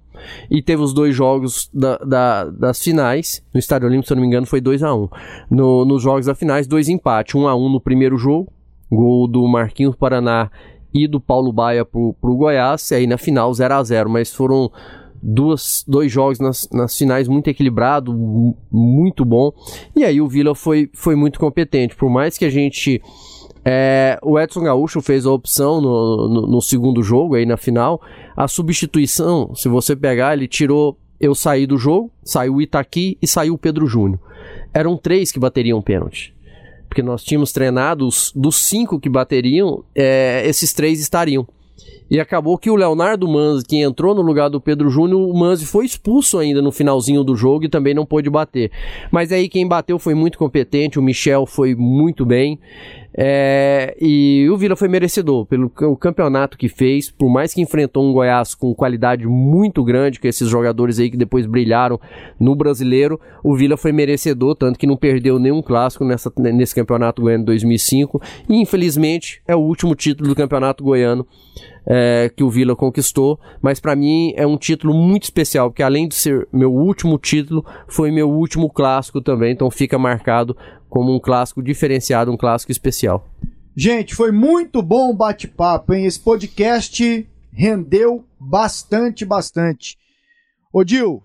E teve os dois jogos da, da, das finais. No Estádio Olímpico, se eu não me engano, foi 2 a 1 no, Nos jogos da finais, dois empates. 1 a 1 no primeiro jogo, gol do Marquinhos Paraná e do Paulo Baia pro, pro Goiás. E aí na final 0 a 0 Mas foram duas, dois jogos nas, nas finais muito equilibrado, muito bom. E aí o Vila foi, foi muito competente. Por mais que a gente é, o Edson Gaúcho fez a opção no, no, no, segundo jogo, aí na final. A substituição, se você pegar, ele tirou. Eu saí do jogo, saiu o Itaqui e saiu o Pedro Júnior. Eram três que bateriam pênalti. Porque nós tínhamos treinado, os, dos cinco que bateriam, é, esses três estariam. E acabou que o Leonardo Manzi, que entrou no lugar do Pedro Júnior, o Manzi foi expulso ainda no finalzinho do jogo e também não pôde bater. Mas aí quem bateu foi muito competente, o Michel foi muito bem. É, e o Vila foi merecedor pelo o campeonato que fez, por mais que enfrentou um Goiás com qualidade muito grande, com esses jogadores aí que depois brilharam no brasileiro, o Vila foi merecedor, tanto que não perdeu nenhum clássico nessa, nesse campeonato goiano 2005. E infelizmente é o último título do campeonato goiano é, que o Vila conquistou, mas para mim é um título muito especial, porque além de ser meu último título, foi meu último clássico também, então fica marcado como um clássico diferenciado, um clássico especial. Gente, foi muito bom o bate-papo, hein? Esse podcast rendeu bastante, bastante. Odil,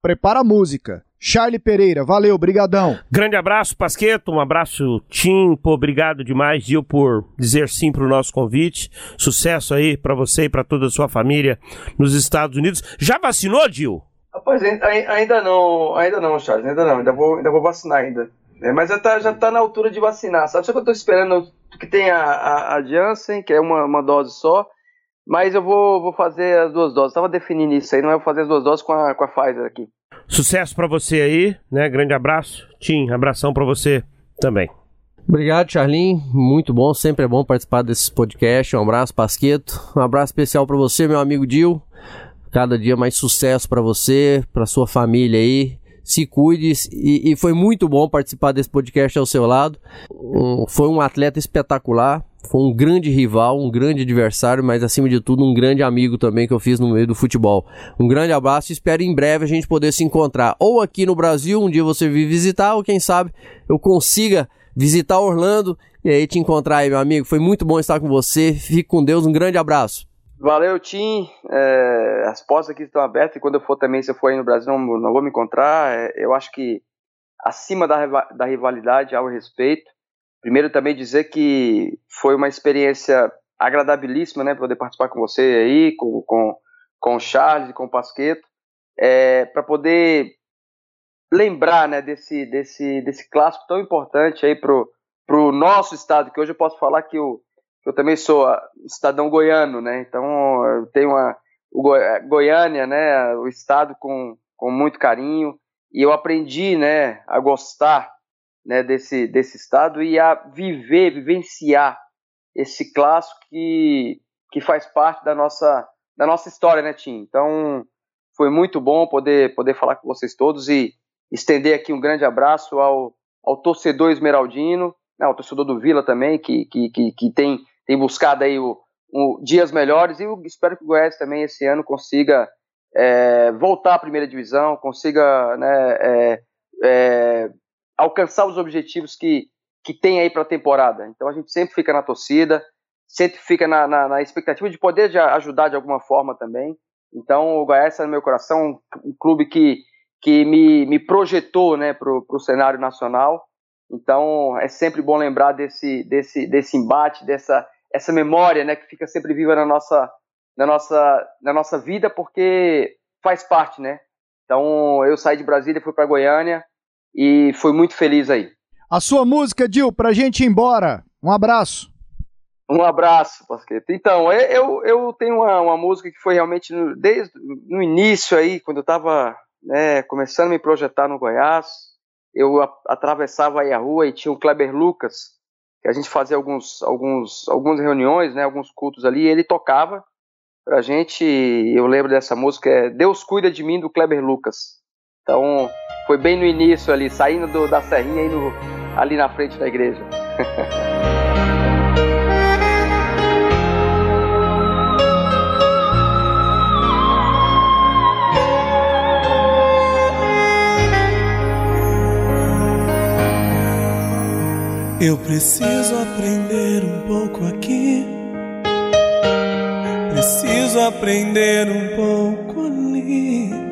prepara a música. Charlie Pereira, valeu, brigadão. Grande abraço, Pasqueto, um abraço, Tim, pô, obrigado demais, Gil, por dizer sim pro nosso convite. Sucesso aí para você e para toda a sua família nos Estados Unidos. Já vacinou, Gil? Rapaz, ainda não, ainda não, Charles, ainda não, ainda vou, ainda vou vacinar ainda. É, mas já tá, já tá na altura de vacinar, sabe? Só que eu tô esperando que tem a, a, a Janssen, que é uma, uma dose só, mas eu vou, vou fazer as duas doses. Tava definindo isso aí, não é? Vou fazer as duas doses com a, com a Pfizer aqui. Sucesso para você aí, né? Grande abraço. Tim, abração para você também. Obrigado, Charlin. Muito bom, sempre é bom participar desses podcasts. Um abraço, Pasqueto. Um abraço especial para você, meu amigo Dil. Cada dia mais sucesso para você, para sua família aí. Se cuide e, e, foi muito bom participar desse podcast ao seu lado. Um, foi um atleta espetacular, foi um grande rival, um grande adversário, mas acima de tudo um grande amigo também que eu fiz no meio do futebol. Um grande abraço e espero em breve a gente poder se encontrar ou aqui no Brasil, um dia você vir visitar, ou quem sabe eu consiga visitar Orlando e aí te encontrar aí, meu amigo. Foi muito bom estar com você. Fique com Deus, um grande abraço. Valeu, Tim. É, as portas aqui estão abertas e quando eu for também, se eu for aí no Brasil, não, não vou me encontrar. É, eu acho que acima da, da rivalidade há o respeito. Primeiro também dizer que foi uma experiência agradabilíssima, né, poder participar com você aí, com, com, com o Charles e com o Pasqueto, é, para poder lembrar, né, desse, desse, desse clássico tão importante aí pro, pro nosso estado, que hoje eu posso falar que o eu também sou ah, cidadão goiano, né? Então eu tenho uma o Goiânia, né? O estado com, com muito carinho e eu aprendi, né? A gostar, né? Desse desse estado e a viver, vivenciar esse clássico que que faz parte da nossa da nossa história, né, Tim? Então foi muito bom poder poder falar com vocês todos e estender aqui um grande abraço ao ao torcedor esmeraldino, né, ao torcedor do Vila também, que, que, que, que tem tem buscado aí o, o, dias melhores e eu espero que o Goiás também esse ano consiga é, voltar à primeira divisão, consiga né, é, é, alcançar os objetivos que, que tem aí para a temporada. Então a gente sempre fica na torcida, sempre fica na, na, na expectativa de poder de ajudar de alguma forma também. Então o Goiás está no meu coração, um, um clube que, que me, me projetou né, para o cenário nacional. Então é sempre bom lembrar desse, desse, desse embate, dessa essa memória, né, que fica sempre viva na nossa, na nossa, na nossa vida, porque faz parte, né? Então eu saí de Brasília, fui para Goiânia e fui muito feliz aí. A sua música, Dil, para a gente ir embora. Um abraço. Um abraço, Pasqueta. Então, eu, eu tenho uma, uma música que foi realmente no, desde no início aí, quando eu estava né, começando a me projetar no Goiás, eu atravessava aí a rua e tinha o Kleber Lucas, que a gente fazia alguns, alguns, algumas reuniões, né, alguns cultos ali, e ele tocava pra gente, eu lembro dessa música, é Deus Cuida de Mim, do Kleber Lucas. Então, foi bem no início ali, saindo do, da serrinha no, ali na frente da igreja. Eu preciso aprender um pouco aqui. Preciso aprender um pouco ali.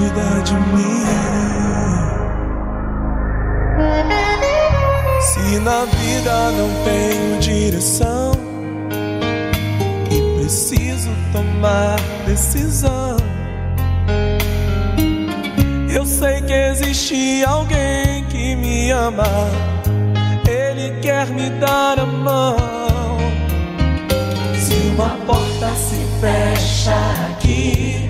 Deus cuida de mim. Se na vida não tenho direção e preciso tomar decisão, eu sei que existe alguém que me ama quer me dar a mão. Se uma porta se fecha aqui,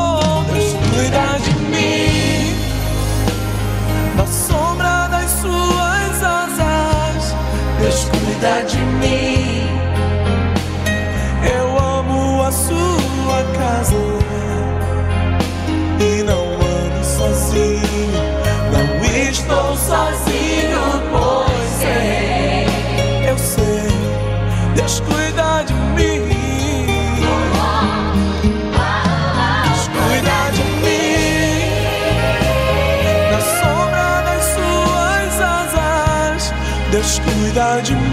Cuida de mim. Eu amo a sua casa e não ando sozinho. Não estou sozinho, pois sei. Eu sei, Deus cuida Cuida de mim.